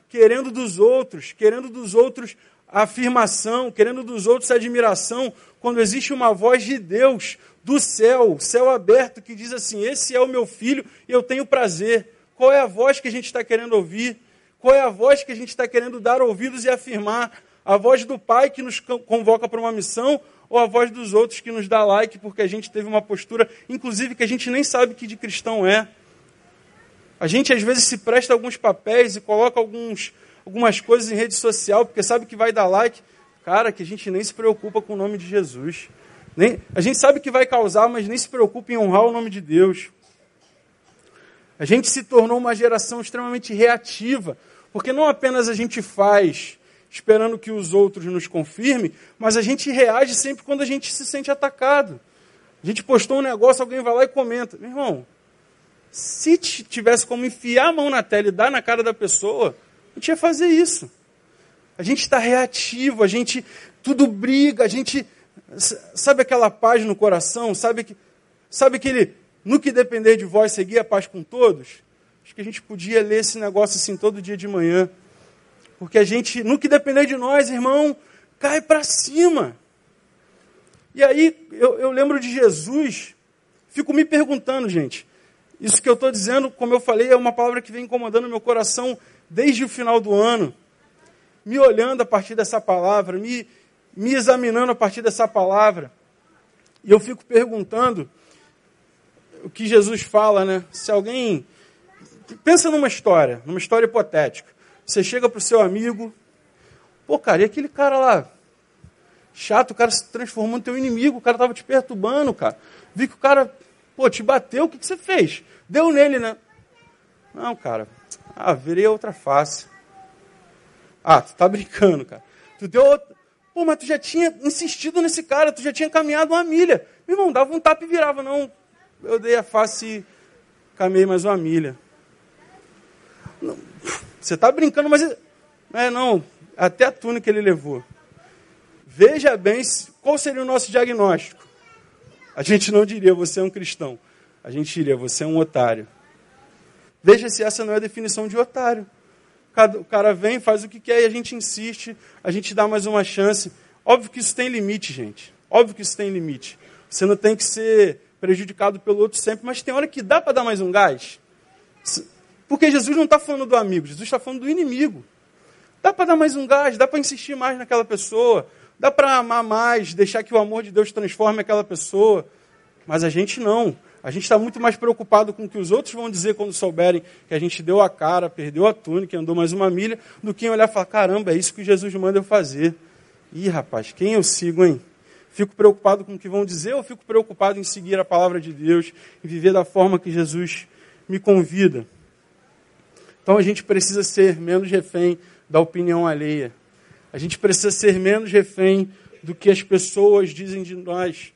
querendo dos outros, querendo dos outros afirmação, querendo dos outros admiração, quando existe uma voz de Deus do céu, céu aberto, que diz assim: Esse é o meu filho e eu tenho prazer. qual é a voz que a gente está querendo ouvir, qual é a voz que a gente está querendo dar ouvidos e afirmar, a voz do Pai que nos convoca para uma missão ou a voz dos outros que nos dá like porque a gente teve uma postura, inclusive que a gente nem sabe que de cristão é. A gente às vezes se presta alguns papéis e coloca alguns, algumas coisas em rede social porque sabe que vai dar like. Cara, que a gente nem se preocupa com o nome de Jesus. Nem, a gente sabe que vai causar, mas nem se preocupa em honrar o nome de Deus. A gente se tornou uma geração extremamente reativa, porque não apenas a gente faz esperando que os outros nos confirmem, mas a gente reage sempre quando a gente se sente atacado. A gente postou um negócio, alguém vai lá e comenta. Meu irmão, se tivesse como enfiar a mão na tela e dar na cara da pessoa, a gente ia fazer isso. A gente está reativo, a gente tudo briga, a gente sabe aquela paz no coração, sabe que sabe aquele no que depender de vós seguir a paz com todos. Acho que a gente podia ler esse negócio assim todo dia de manhã. Porque a gente, no que depender de nós, irmão, cai para cima. E aí eu, eu lembro de Jesus, fico me perguntando, gente. Isso que eu estou dizendo, como eu falei, é uma palavra que vem incomodando meu coração desde o final do ano. Me olhando a partir dessa palavra, me, me examinando a partir dessa palavra. E eu fico perguntando o que Jesus fala, né? Se alguém. Pensa numa história, numa história hipotética. Você chega para o seu amigo, pô, cara, e aquele cara lá, chato, o cara se transformou no teu inimigo, o cara estava te perturbando, cara. Vi que o cara, pô, te bateu, o que, que você fez? Deu nele, né? Não, cara, ah, virei outra face. Ah, tu tá brincando, cara. Tu deu outra... Pô, mas tu já tinha insistido nesse cara, tu já tinha caminhado uma milha. Meu irmão, dava um tapa e virava. Não, eu dei a face e caminhei mais uma milha. Não, você está brincando, mas. É, não, até a túnica ele levou. Veja bem qual seria o nosso diagnóstico. A gente não diria você é um cristão. A gente diria você é um otário. Veja se essa não é a definição de otário. O cara vem, faz o que quer e a gente insiste, a gente dá mais uma chance. Óbvio que isso tem limite, gente. Óbvio que isso tem limite. Você não tem que ser prejudicado pelo outro sempre, mas tem hora que dá para dar mais um gás. Porque Jesus não está falando do amigo, Jesus está falando do inimigo. Dá para dar mais um gás, dá para insistir mais naquela pessoa, dá para amar mais, deixar que o amor de Deus transforme aquela pessoa. Mas a gente não. A gente está muito mais preocupado com o que os outros vão dizer quando souberem que a gente deu a cara, perdeu a túnica, andou mais uma milha, do que olhar e falar: caramba, é isso que Jesus manda eu fazer. Ih, rapaz, quem eu sigo, hein? Fico preocupado com o que vão dizer ou fico preocupado em seguir a palavra de Deus e viver da forma que Jesus me convida? Então a gente precisa ser menos refém da opinião alheia. A gente precisa ser menos refém do que as pessoas dizem de nós.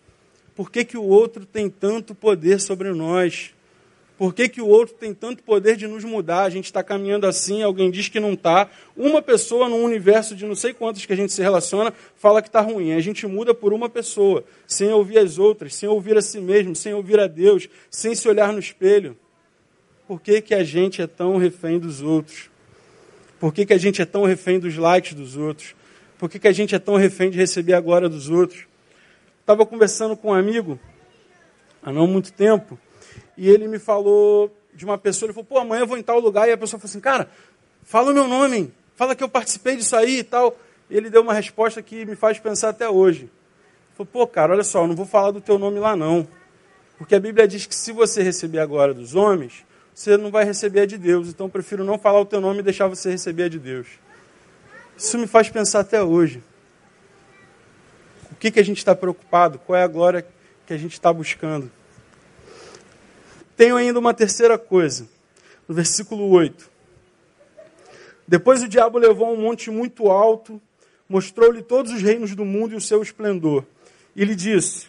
Por que, que o outro tem tanto poder sobre nós? Por que, que o outro tem tanto poder de nos mudar? A gente está caminhando assim, alguém diz que não está. Uma pessoa num universo de não sei quantos que a gente se relaciona fala que está ruim. A gente muda por uma pessoa, sem ouvir as outras, sem ouvir a si mesmo, sem ouvir a Deus, sem se olhar no espelho. Por que, que a gente é tão refém dos outros? Por que, que a gente é tão refém dos likes dos outros? Por que, que a gente é tão refém de receber a glória dos outros? Estava conversando com um amigo há não muito tempo e ele me falou de uma pessoa. Ele falou: pô, amanhã eu vou em tal lugar. E a pessoa falou assim: cara, fala o meu nome, fala que eu participei disso aí e tal. E ele deu uma resposta que me faz pensar até hoje. Ele falou: pô, cara, olha só, eu não vou falar do teu nome lá não. Porque a Bíblia diz que se você receber a glória dos homens, você não vai receber a de Deus. Então eu prefiro não falar o teu nome e deixar você receber a de Deus. Isso me faz pensar até hoje. O que, que a gente está preocupado? Qual é a glória que a gente está buscando? Tenho ainda uma terceira coisa. No versículo 8. Depois o diabo levou um monte muito alto, mostrou-lhe todos os reinos do mundo e o seu esplendor. E lhe disse: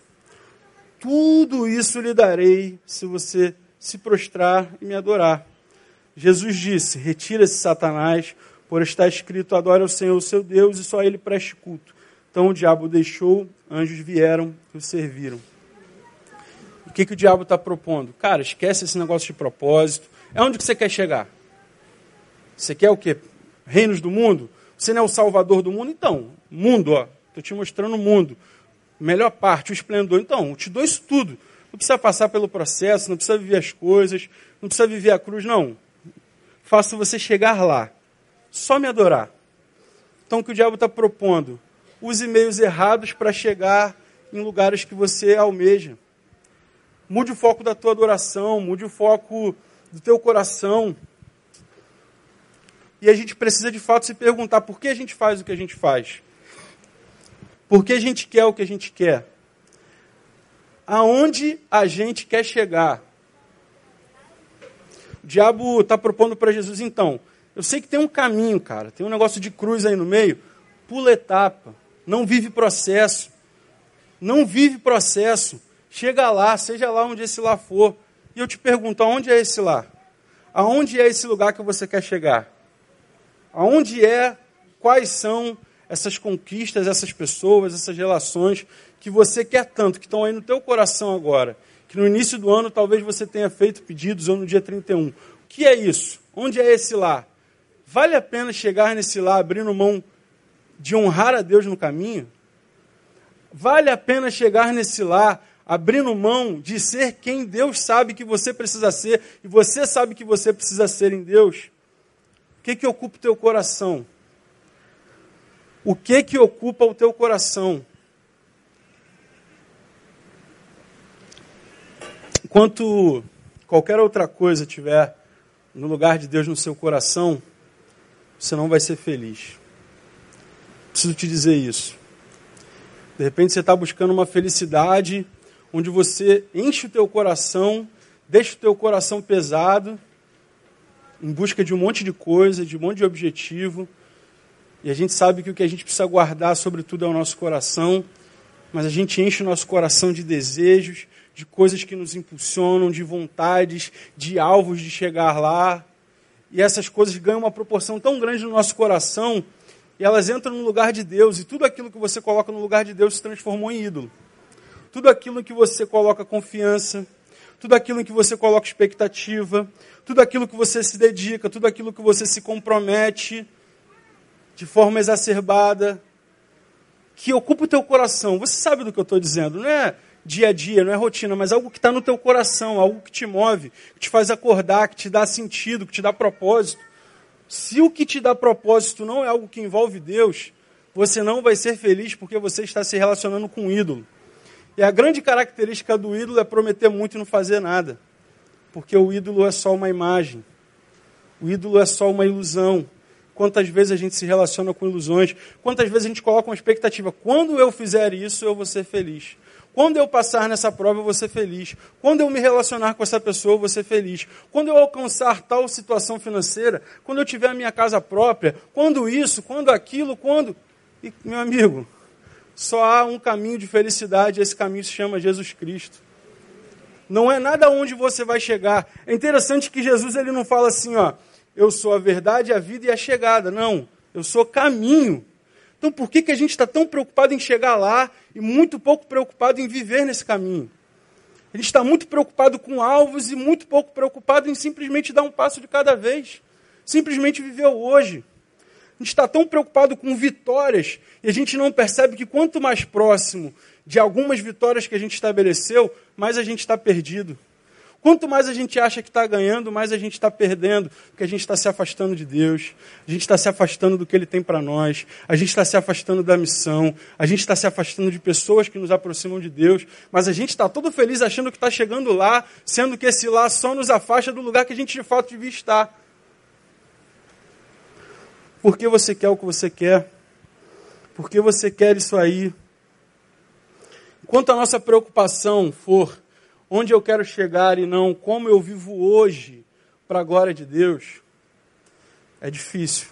Tudo isso lhe darei se você se prostrar e me adorar. Jesus disse: Retira-se, Satanás, por estar escrito: Adore ao Senhor, o seu Deus, e só ele preste culto. Então o diabo deixou, anjos vieram e o serviram. O que, que o diabo está propondo? Cara, esquece esse negócio de propósito. É onde que você quer chegar? Você quer o quê? Reinos do mundo? Você não é o salvador do mundo? Então, mundo, ó. Estou te mostrando o mundo. Melhor parte, o esplendor. Então, eu te dou isso tudo. Não precisa passar pelo processo, não precisa viver as coisas, não precisa viver a cruz, não. faço você chegar lá. Só me adorar. Então, o que o diabo está propondo? Use meios errados para chegar em lugares que você almeja. Mude o foco da tua adoração, mude o foco do teu coração. E a gente precisa de fato se perguntar por que a gente faz o que a gente faz. Por que a gente quer o que a gente quer? Aonde a gente quer chegar? O diabo está propondo para Jesus, então, eu sei que tem um caminho, cara, tem um negócio de cruz aí no meio, pula etapa, não vive processo, não vive processo, chega lá, seja lá onde esse lá for, e eu te pergunto, aonde é esse lá? Aonde é esse lugar que você quer chegar? Aonde é, quais são essas conquistas, essas pessoas, essas relações que você quer tanto, que estão aí no teu coração agora, que no início do ano talvez você tenha feito pedidos ou no dia 31. O que é isso? Onde é esse lá? Vale a pena chegar nesse lá abrindo mão de honrar a Deus no caminho? Vale a pena chegar nesse lá abrindo mão de ser quem Deus sabe que você precisa ser e você sabe que você precisa ser em Deus? O que, que ocupa o teu coração? O que que ocupa o teu coração? Enquanto qualquer outra coisa tiver no lugar de Deus no seu coração, você não vai ser feliz. Preciso te dizer isso. De repente você está buscando uma felicidade onde você enche o teu coração, deixa o teu coração pesado, em busca de um monte de coisa, de um monte de objetivo, e a gente sabe que o que a gente precisa guardar, sobretudo, é o nosso coração. Mas a gente enche o nosso coração de desejos, de coisas que nos impulsionam, de vontades, de alvos de chegar lá. E essas coisas ganham uma proporção tão grande no nosso coração e elas entram no lugar de Deus. E tudo aquilo que você coloca no lugar de Deus se transformou em ídolo. Tudo aquilo que você coloca confiança, tudo aquilo em que você coloca expectativa, tudo aquilo que você se dedica, tudo aquilo que você se compromete, de forma exacerbada, que ocupa o teu coração. Você sabe do que eu estou dizendo, não é dia a dia, não é rotina, mas algo que está no teu coração, algo que te move, que te faz acordar, que te dá sentido, que te dá propósito. Se o que te dá propósito não é algo que envolve Deus, você não vai ser feliz porque você está se relacionando com um ídolo. E a grande característica do ídolo é prometer muito e não fazer nada. Porque o ídolo é só uma imagem. O ídolo é só uma ilusão. Quantas vezes a gente se relaciona com ilusões? Quantas vezes a gente coloca uma expectativa? Quando eu fizer isso, eu vou ser feliz. Quando eu passar nessa prova, eu vou ser feliz. Quando eu me relacionar com essa pessoa, eu vou ser feliz. Quando eu alcançar tal situação financeira, quando eu tiver a minha casa própria, quando isso, quando aquilo, quando. E, meu amigo, só há um caminho de felicidade, esse caminho se chama Jesus Cristo. Não é nada onde você vai chegar. É interessante que Jesus ele não fala assim, ó, eu sou a verdade, a vida e a chegada. Não, eu sou caminho. Então por que, que a gente está tão preocupado em chegar lá e muito pouco preocupado em viver nesse caminho? A gente está muito preocupado com alvos e muito pouco preocupado em simplesmente dar um passo de cada vez. Simplesmente viver o hoje. A gente está tão preocupado com vitórias e a gente não percebe que quanto mais próximo de algumas vitórias que a gente estabeleceu, mais a gente está perdido. Quanto mais a gente acha que está ganhando, mais a gente está perdendo, porque a gente está se afastando de Deus, a gente está se afastando do que Ele tem para nós, a gente está se afastando da missão, a gente está se afastando de pessoas que nos aproximam de Deus, mas a gente está todo feliz achando que está chegando lá, sendo que esse lá só nos afasta do lugar que a gente de fato devia estar. Por que você quer o que você quer? Por que você quer isso aí? Enquanto a nossa preocupação for onde eu quero chegar e não como eu vivo hoje para a glória de Deus, é difícil.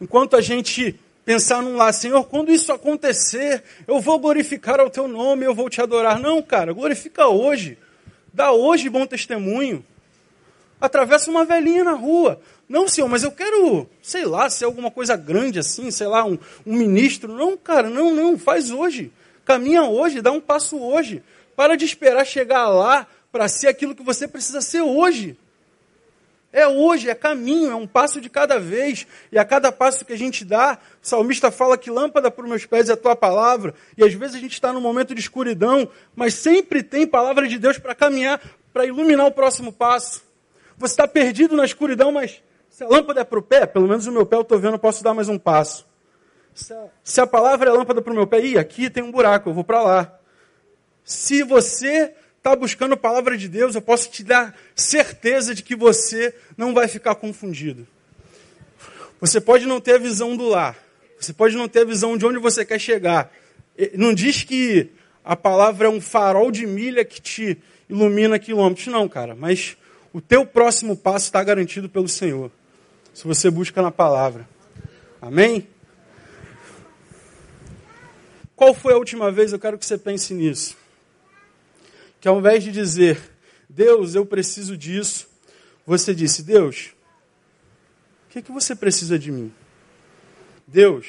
Enquanto a gente pensar num lá, Senhor, quando isso acontecer, eu vou glorificar ao teu nome, eu vou te adorar. Não, cara, glorifica hoje. Dá hoje bom testemunho. Atravessa uma velhinha na rua. Não, Senhor, mas eu quero, sei lá, ser alguma coisa grande assim, sei lá, um, um ministro. Não, cara, não, não, faz hoje. Caminha hoje, dá um passo hoje. Para de esperar chegar lá para ser aquilo que você precisa ser hoje. É hoje, é caminho, é um passo de cada vez. E a cada passo que a gente dá, o salmista fala que lâmpada para os meus pés é a tua palavra. E às vezes a gente está num momento de escuridão, mas sempre tem palavra de Deus para caminhar, para iluminar o próximo passo. Você está perdido na escuridão, mas se a lâmpada é para o pé, pelo menos o meu pé eu estou vendo, posso dar mais um passo. Se a, se a palavra é lâmpada para o meu pé, ih, aqui tem um buraco, eu vou para lá. Se você está buscando a palavra de Deus, eu posso te dar certeza de que você não vai ficar confundido. Você pode não ter a visão do lar, você pode não ter a visão de onde você quer chegar. Não diz que a palavra é um farol de milha que te ilumina quilômetros, não, cara. Mas o teu próximo passo está garantido pelo Senhor, se você busca na palavra. Amém? Qual foi a última vez? Eu quero que você pense nisso. Que ao invés de dizer, Deus, eu preciso disso, você disse, Deus, o que, que você precisa de mim? Deus,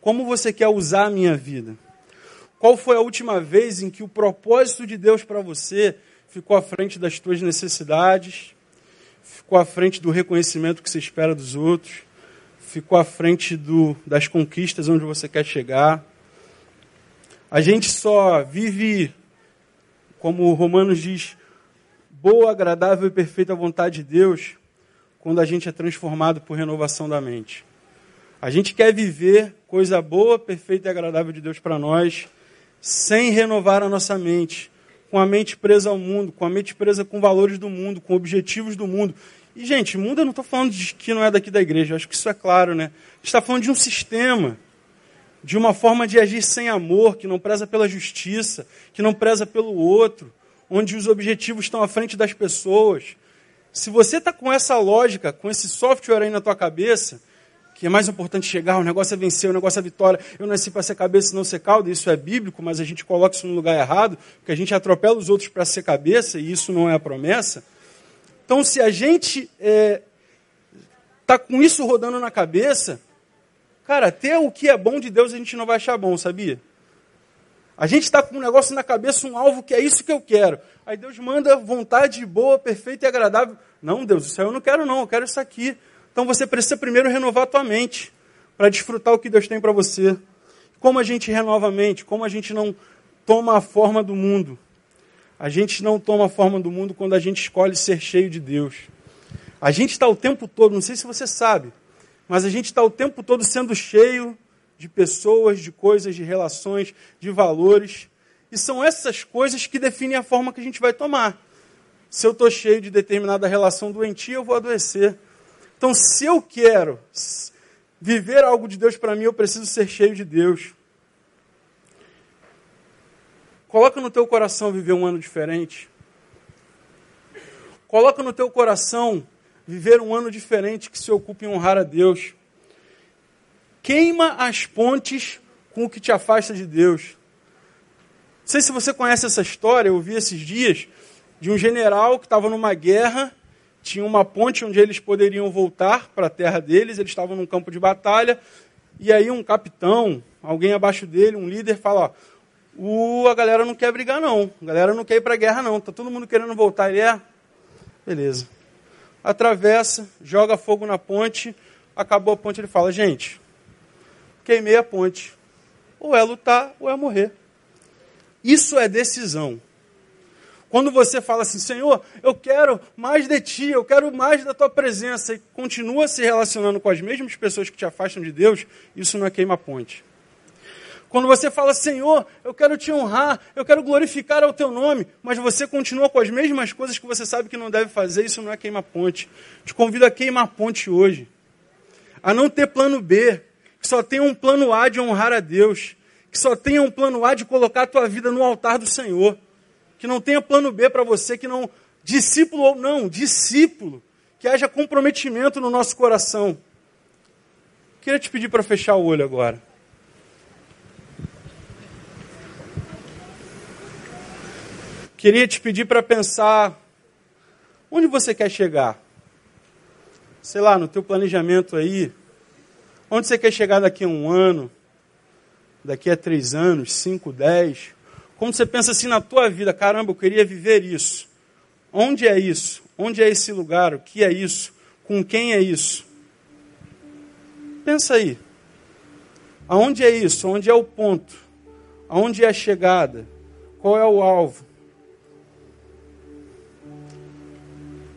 como você quer usar a minha vida? Qual foi a última vez em que o propósito de Deus para você ficou à frente das tuas necessidades, ficou à frente do reconhecimento que você espera dos outros, ficou à frente do, das conquistas onde você quer chegar? A gente só vive, como Romanos diz, boa, agradável e perfeita vontade de Deus quando a gente é transformado por renovação da mente. A gente quer viver coisa boa, perfeita e agradável de Deus para nós, sem renovar a nossa mente, com a mente presa ao mundo, com a mente presa com valores do mundo, com objetivos do mundo. E, gente, mundo eu não estou falando de que não é daqui da igreja, acho que isso é claro, né? A gente está falando de um sistema, de uma forma de agir sem amor, que não preza pela justiça, que não preza pelo outro, onde os objetivos estão à frente das pessoas, se você está com essa lógica, com esse software aí na tua cabeça, que é mais importante chegar, o negócio é vencer, o negócio é vitória, eu nasci para ser cabeça e não ser cauda, isso é bíblico, mas a gente coloca isso no lugar errado, porque a gente atropela os outros para ser cabeça, e isso não é a promessa. Então, se a gente está é, tá com isso rodando na cabeça, cara, até o que é bom de Deus a gente não vai achar bom, sabia? A gente está com um negócio na cabeça, um alvo que é isso que eu quero. Aí Deus manda vontade boa, perfeita e agradável. Não, Deus, isso aí eu não quero não, eu quero isso aqui. Então você precisa primeiro renovar a tua mente para desfrutar o que Deus tem para você. Como a gente renova a mente? Como a gente não toma a forma do mundo? A gente não toma a forma do mundo quando a gente escolhe ser cheio de Deus. A gente está o tempo todo, não sei se você sabe, mas a gente está o tempo todo sendo cheio de pessoas, de coisas, de relações, de valores. E são essas coisas que definem a forma que a gente vai tomar. Se eu estou cheio de determinada relação doentia, eu vou adoecer. Então, se eu quero viver algo de Deus para mim, eu preciso ser cheio de Deus. Coloca no teu coração viver um ano diferente. Coloca no teu coração viver um ano diferente que se ocupe em honrar a Deus queima as pontes com o que te afasta de Deus. Não sei se você conhece essa história, eu vi esses dias de um general que estava numa guerra, tinha uma ponte onde eles poderiam voltar para a terra deles, eles estavam num campo de batalha, e aí um capitão, alguém abaixo dele, um líder, fala: ó, a galera não quer brigar, não, a galera não quer ir para a guerra, não, está todo mundo querendo voltar. Ele é, beleza. Atravessa, joga fogo na ponte, acabou a ponte, ele fala: gente, queimei a ponte. Ou é lutar ou é morrer. Isso é decisão. Quando você fala assim, Senhor, eu quero mais de ti, eu quero mais da tua presença, e continua se relacionando com as mesmas pessoas que te afastam de Deus, isso não é queima-ponte. Quando você fala, Senhor, eu quero te honrar, eu quero glorificar o teu nome, mas você continua com as mesmas coisas que você sabe que não deve fazer, isso não é queima-ponte. Te convido a queimar ponte hoje. A não ter plano B, que só tenha um plano A de honrar a Deus, que só tenha um plano A de colocar a tua vida no altar do Senhor, que não tenha plano B para você, que não, discípulo ou não, discípulo, que haja comprometimento no nosso coração. Queria te pedir para fechar o olho agora. Queria te pedir para pensar onde você quer chegar. Sei lá, no teu planejamento aí, Onde você quer chegar daqui a um ano? Daqui a três anos, cinco, dez? Como você pensa assim na tua vida? Caramba, eu queria viver isso. Onde é isso? Onde é esse lugar? O que é isso? Com quem é isso? Pensa aí. Aonde é isso? Onde é o ponto? Aonde é a chegada? Qual é o alvo?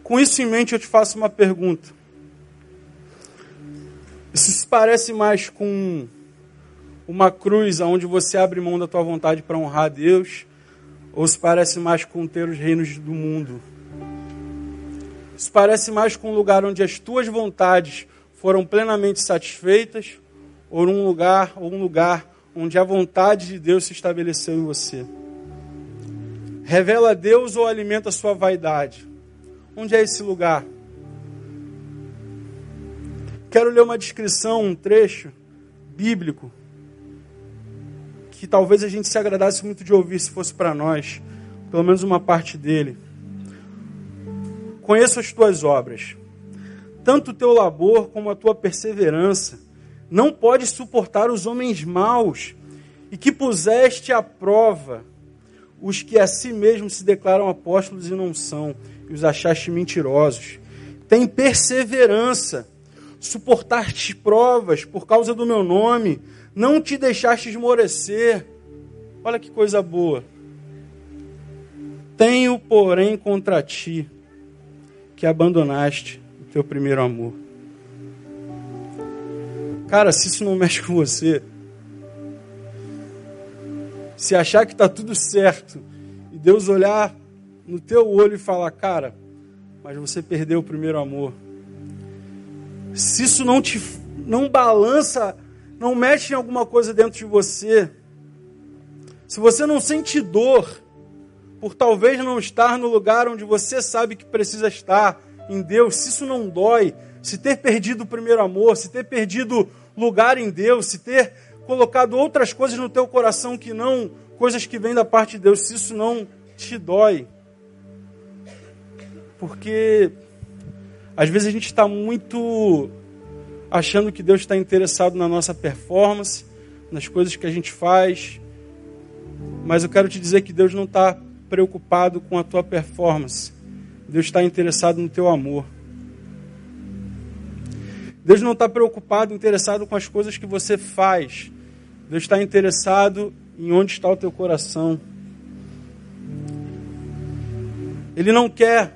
Com isso em mente, eu te faço uma pergunta. Isso se parece mais com uma cruz onde você abre mão da tua vontade para honrar Deus, ou se parece mais com ter os reinos do mundo? Isso parece mais com um lugar onde as tuas vontades foram plenamente satisfeitas, ou um lugar, ou um lugar onde a vontade de Deus se estabeleceu em você. Revela a Deus ou alimenta a sua vaidade? Onde é esse lugar? Quero ler uma descrição, um trecho bíblico que talvez a gente se agradasse muito de ouvir se fosse para nós, pelo menos uma parte dele. Conheço as tuas obras, tanto o teu labor como a tua perseverança. Não podes suportar os homens maus e que puseste à prova os que a si mesmos se declaram apóstolos e não são, e os achaste mentirosos. Tem perseverança, suportaste provas por causa do meu nome, não te deixaste esmorecer. Olha que coisa boa. Tenho, porém, contra ti que abandonaste o teu primeiro amor. Cara, se isso não mexe com você, se achar que está tudo certo e Deus olhar no teu olho e falar, cara, mas você perdeu o primeiro amor. Se isso não te não balança não mexe em alguma coisa dentro de você, se você não sente dor por talvez não estar no lugar onde você sabe que precisa estar, em Deus, se isso não dói, se ter perdido o primeiro amor, se ter perdido lugar em Deus, se ter colocado outras coisas no teu coração que não coisas que vêm da parte de Deus, se isso não te dói, porque às vezes a gente está muito achando que Deus está interessado na nossa performance, nas coisas que a gente faz. Mas eu quero te dizer que Deus não está preocupado com a tua performance. Deus está interessado no teu amor. Deus não está preocupado, interessado com as coisas que você faz. Deus está interessado em onde está o teu coração. Ele não quer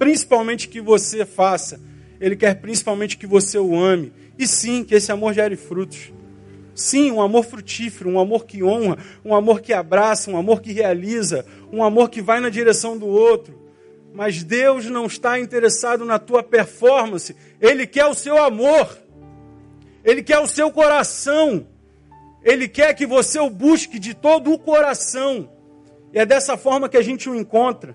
principalmente que você faça, ele quer principalmente que você o ame. E sim, que esse amor gere frutos. Sim, um amor frutífero, um amor que honra, um amor que abraça, um amor que realiza, um amor que vai na direção do outro. Mas Deus não está interessado na tua performance, Ele quer o seu amor, Ele quer o seu coração, Ele quer que você o busque de todo o coração. E é dessa forma que a gente o encontra.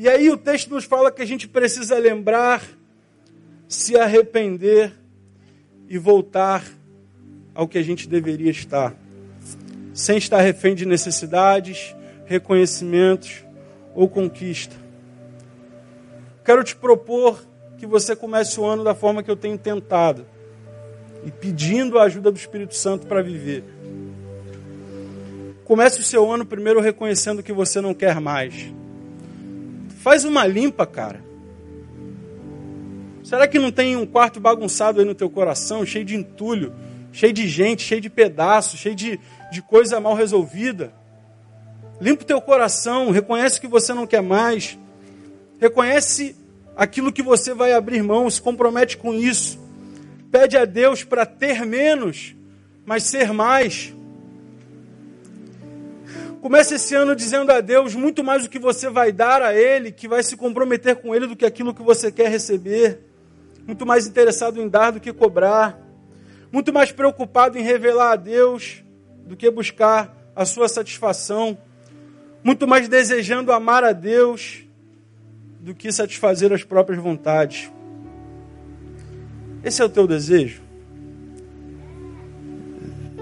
E aí o texto nos fala que a gente precisa lembrar se arrepender e voltar ao que a gente deveria estar, sem estar refém de necessidades, reconhecimentos ou conquista. Quero te propor que você comece o ano da forma que eu tenho tentado e pedindo a ajuda do Espírito Santo para viver. Comece o seu ano primeiro reconhecendo que você não quer mais. Faz uma limpa, cara. Será que não tem um quarto bagunçado aí no teu coração, cheio de entulho, cheio de gente, cheio de pedaços, cheio de, de coisa mal resolvida? Limpa o teu coração, reconhece que você não quer mais, reconhece aquilo que você vai abrir mão, se compromete com isso. Pede a Deus para ter menos, mas ser mais. Comece esse ano dizendo a Deus muito mais o que você vai dar a Ele, que vai se comprometer com Ele do que aquilo que você quer receber muito mais interessado em dar do que cobrar, muito mais preocupado em revelar a Deus do que buscar a sua satisfação, muito mais desejando amar a Deus do que satisfazer as próprias vontades. Esse é o teu desejo?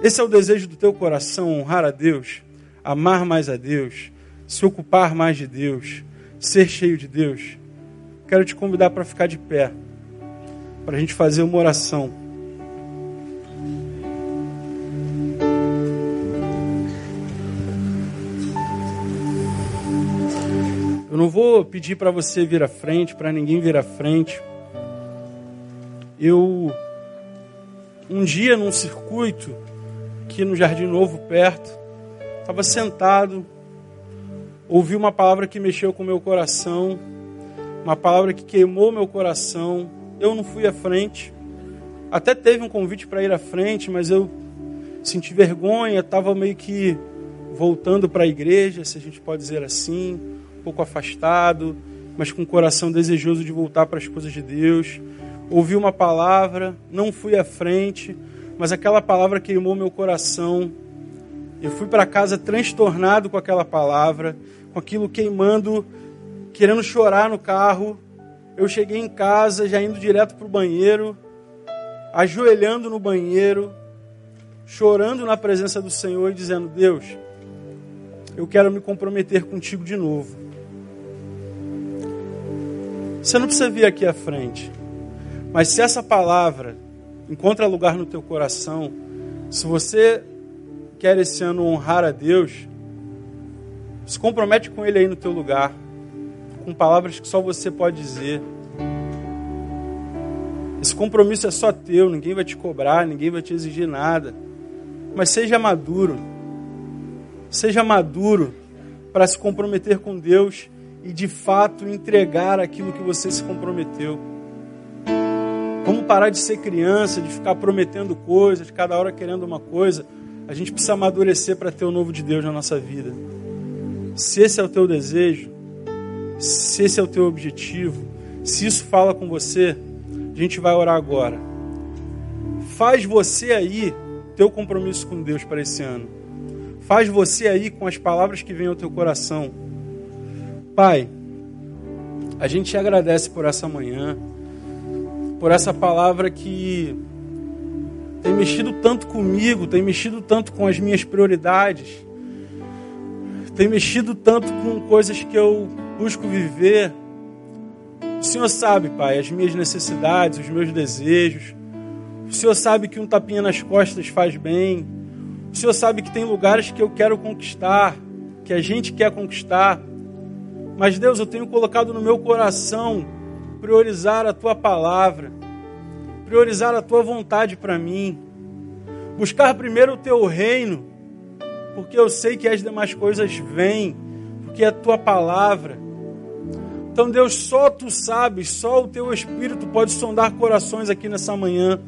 Esse é o desejo do teu coração, honrar a Deus, amar mais a Deus, se ocupar mais de Deus, ser cheio de Deus. Quero te convidar para ficar de pé para a gente fazer uma oração. Eu não vou pedir para você vir à frente, para ninguém vir à frente. Eu, um dia num circuito, aqui no Jardim Novo, perto, estava sentado, ouvi uma palavra que mexeu com o meu coração uma palavra que queimou meu coração. Eu não fui à frente. Até teve um convite para ir à frente, mas eu senti vergonha, estava meio que voltando para a igreja, se a gente pode dizer assim, um pouco afastado, mas com o coração desejoso de voltar para as coisas de Deus. Ouvi uma palavra, não fui à frente, mas aquela palavra queimou meu coração. Eu fui para casa transtornado com aquela palavra, com aquilo queimando, querendo chorar no carro. Eu cheguei em casa já indo direto para o banheiro ajoelhando no banheiro, chorando na presença do Senhor e dizendo: Deus, eu quero me comprometer contigo de novo. Você não precisa vir aqui à frente, mas se essa palavra encontra lugar no teu coração, se você quer esse ano honrar a Deus, se compromete com Ele aí no teu lugar, com palavras que só você pode dizer. Esse compromisso é só teu, ninguém vai te cobrar, ninguém vai te exigir nada. Mas seja maduro. Seja maduro para se comprometer com Deus e de fato entregar aquilo que você se comprometeu. Vamos parar de ser criança, de ficar prometendo coisas, cada hora querendo uma coisa. A gente precisa amadurecer para ter o novo de Deus na nossa vida. Se esse é o teu desejo, se esse é o teu objetivo, se isso fala com você, a gente vai orar agora. Faz você aí teu compromisso com Deus para esse ano. Faz você aí com as palavras que vêm ao teu coração. Pai, a gente te agradece por essa manhã, por essa palavra que tem mexido tanto comigo, tem mexido tanto com as minhas prioridades, tem mexido tanto com coisas que eu busco viver. O Senhor sabe, Pai, as minhas necessidades, os meus desejos. O Senhor sabe que um tapinha nas costas faz bem. O Senhor sabe que tem lugares que eu quero conquistar, que a gente quer conquistar. Mas, Deus, eu tenho colocado no meu coração priorizar a tua palavra, priorizar a tua vontade para mim, buscar primeiro o teu reino, porque eu sei que as demais coisas vêm, porque é a tua palavra. Então, Deus, só tu sabes, só o teu Espírito pode sondar corações aqui nessa manhã.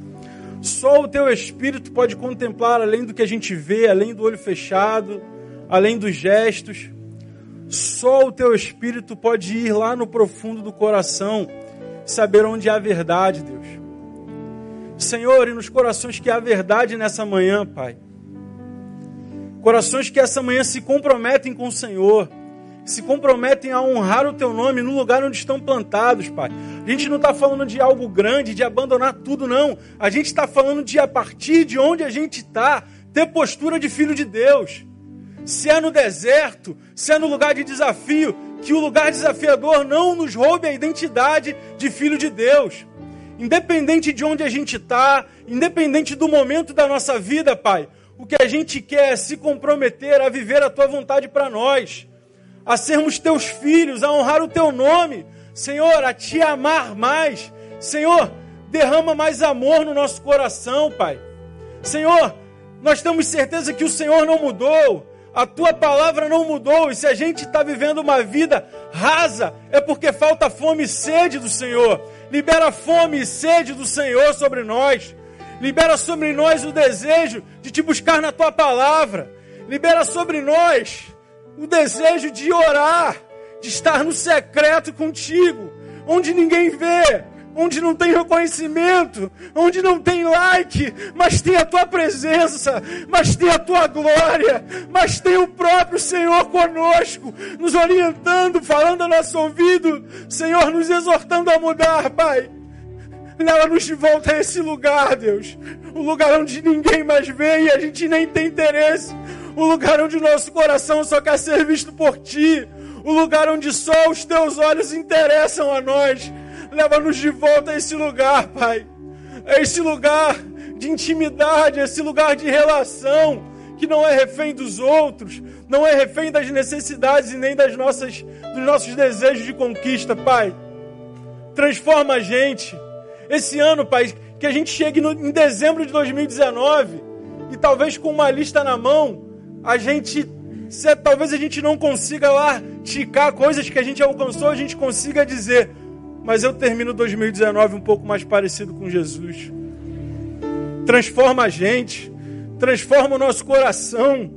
Só o teu Espírito pode contemplar além do que a gente vê, além do olho fechado, além dos gestos. Só o teu Espírito pode ir lá no profundo do coração, saber onde há verdade, Deus. Senhor, e nos corações que há verdade nessa manhã, Pai. Corações que essa manhã se comprometem com o Senhor se comprometem a honrar o teu nome no lugar onde estão plantados, Pai. A gente não está falando de algo grande, de abandonar tudo, não. A gente está falando de, a partir de onde a gente está, ter postura de filho de Deus. Se é no deserto, se é no lugar de desafio, que o lugar desafiador não nos roube a identidade de filho de Deus. Independente de onde a gente está, independente do momento da nossa vida, Pai, o que a gente quer é se comprometer a viver a tua vontade para nós a sermos teus filhos, a honrar o teu nome, Senhor, a te amar mais. Senhor, derrama mais amor no nosso coração, Pai. Senhor, nós temos certeza que o Senhor não mudou, a tua palavra não mudou, e se a gente está vivendo uma vida rasa, é porque falta fome e sede do Senhor. Libera fome e sede do Senhor sobre nós. Libera sobre nós o desejo de te buscar na tua palavra. Libera sobre nós o desejo de orar, de estar no secreto contigo, onde ninguém vê, onde não tem reconhecimento, onde não tem like, mas tem a tua presença, mas tem a tua glória, mas tem o próprio Senhor conosco, nos orientando, falando ao nosso ouvido, Senhor, nos exortando a mudar, Pai. Leva-nos de volta a esse lugar, Deus. O lugar onde ninguém mais vê e a gente nem tem interesse o lugar onde o nosso coração só quer ser visto por Ti, o lugar onde só os Teus olhos interessam a nós. Leva-nos de volta a esse lugar, Pai, a esse lugar de intimidade, a esse lugar de relação, que não é refém dos outros, não é refém das necessidades e nem das nossas, dos nossos desejos de conquista, Pai. Transforma a gente. Esse ano, Pai, que a gente chegue no, em dezembro de 2019 e talvez com uma lista na mão a gente, se, talvez a gente não consiga lá ticar coisas que a gente alcançou, a gente consiga dizer: mas eu termino 2019 um pouco mais parecido com Jesus. Transforma a gente, transforma o nosso coração.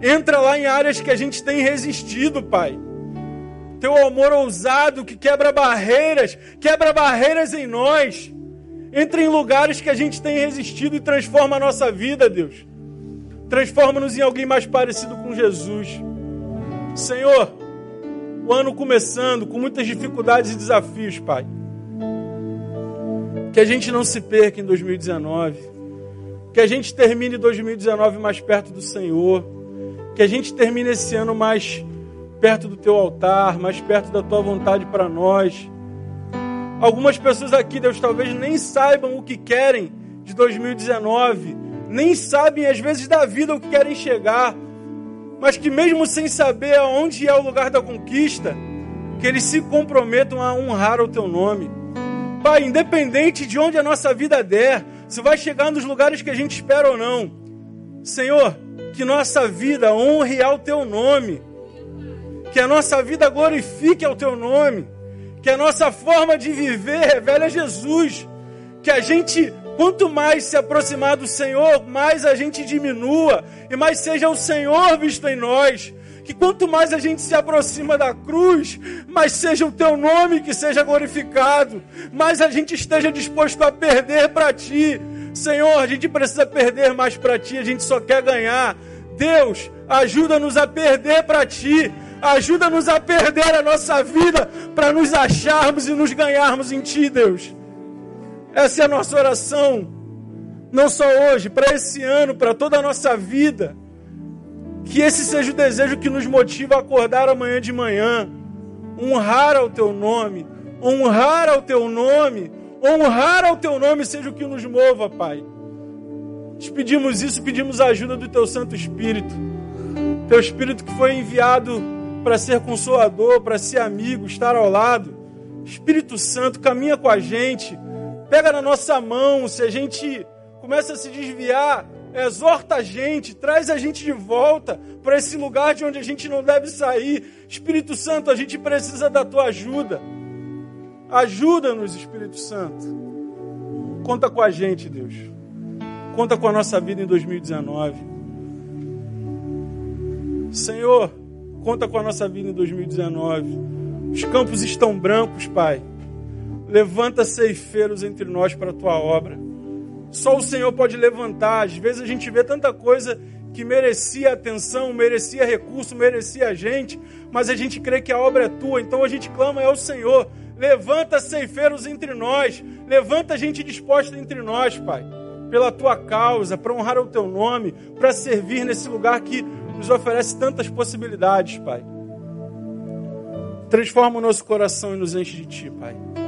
Entra lá em áreas que a gente tem resistido, Pai. Teu amor ousado que quebra barreiras, quebra barreiras em nós. Entra em lugares que a gente tem resistido e transforma a nossa vida, Deus. Transforma-nos em alguém mais parecido com Jesus. Senhor, o ano começando com muitas dificuldades e desafios, Pai. Que a gente não se perca em 2019. Que a gente termine 2019 mais perto do Senhor. Que a gente termine esse ano mais perto do teu altar, mais perto da tua vontade para nós. Algumas pessoas aqui, Deus, talvez nem saibam o que querem de 2019, nem sabem às vezes da vida o que querem chegar, mas que mesmo sem saber aonde é o lugar da conquista, que eles se comprometam a honrar o teu nome. Pai, independente de onde a nossa vida der, se vai chegar nos lugares que a gente espera ou não, Senhor, que nossa vida honre ao teu nome. Que a nossa vida glorifique ao teu nome, que a nossa forma de viver revele a Jesus, que a gente, quanto mais se aproximar do Senhor, mais a gente diminua e mais seja o Senhor visto em nós. Que quanto mais a gente se aproxima da cruz, mais seja o teu nome que seja glorificado, mais a gente esteja disposto a perder para ti. Senhor, a gente precisa perder mais para ti, a gente só quer ganhar. Deus, ajuda-nos a perder para ti Ajuda-nos a perder a nossa vida para nos acharmos e nos ganharmos em Ti, Deus. Essa é a nossa oração. Não só hoje, para esse ano, para toda a nossa vida. Que esse seja o desejo que nos motiva a acordar amanhã de manhã. Honrar ao Teu nome. Honrar ao Teu nome. Honrar ao Teu nome seja o que nos mova, Pai. Te pedimos isso, pedimos a ajuda do Teu Santo Espírito. Teu Espírito que foi enviado para ser consolador, para ser amigo, estar ao lado. Espírito Santo caminha com a gente, pega na nossa mão, se a gente começa a se desviar, exorta a gente, traz a gente de volta para esse lugar de onde a gente não deve sair. Espírito Santo, a gente precisa da tua ajuda. Ajuda-nos, Espírito Santo. Conta com a gente, Deus. Conta com a nossa vida em 2019. Senhor, Conta com a nossa vida em 2019. Os campos estão brancos, Pai. Levanta ceifeiros entre nós para a tua obra. Só o Senhor pode levantar. Às vezes a gente vê tanta coisa que merecia atenção, merecia recurso, merecia gente, mas a gente crê que a obra é tua, então a gente clama ao Senhor. Levanta ceifeiros entre nós, levanta gente disposta entre nós, Pai, pela tua causa, para honrar o teu nome, para servir nesse lugar que nos oferece tantas possibilidades, Pai. Transforma o nosso coração e nos enche de Ti, Pai.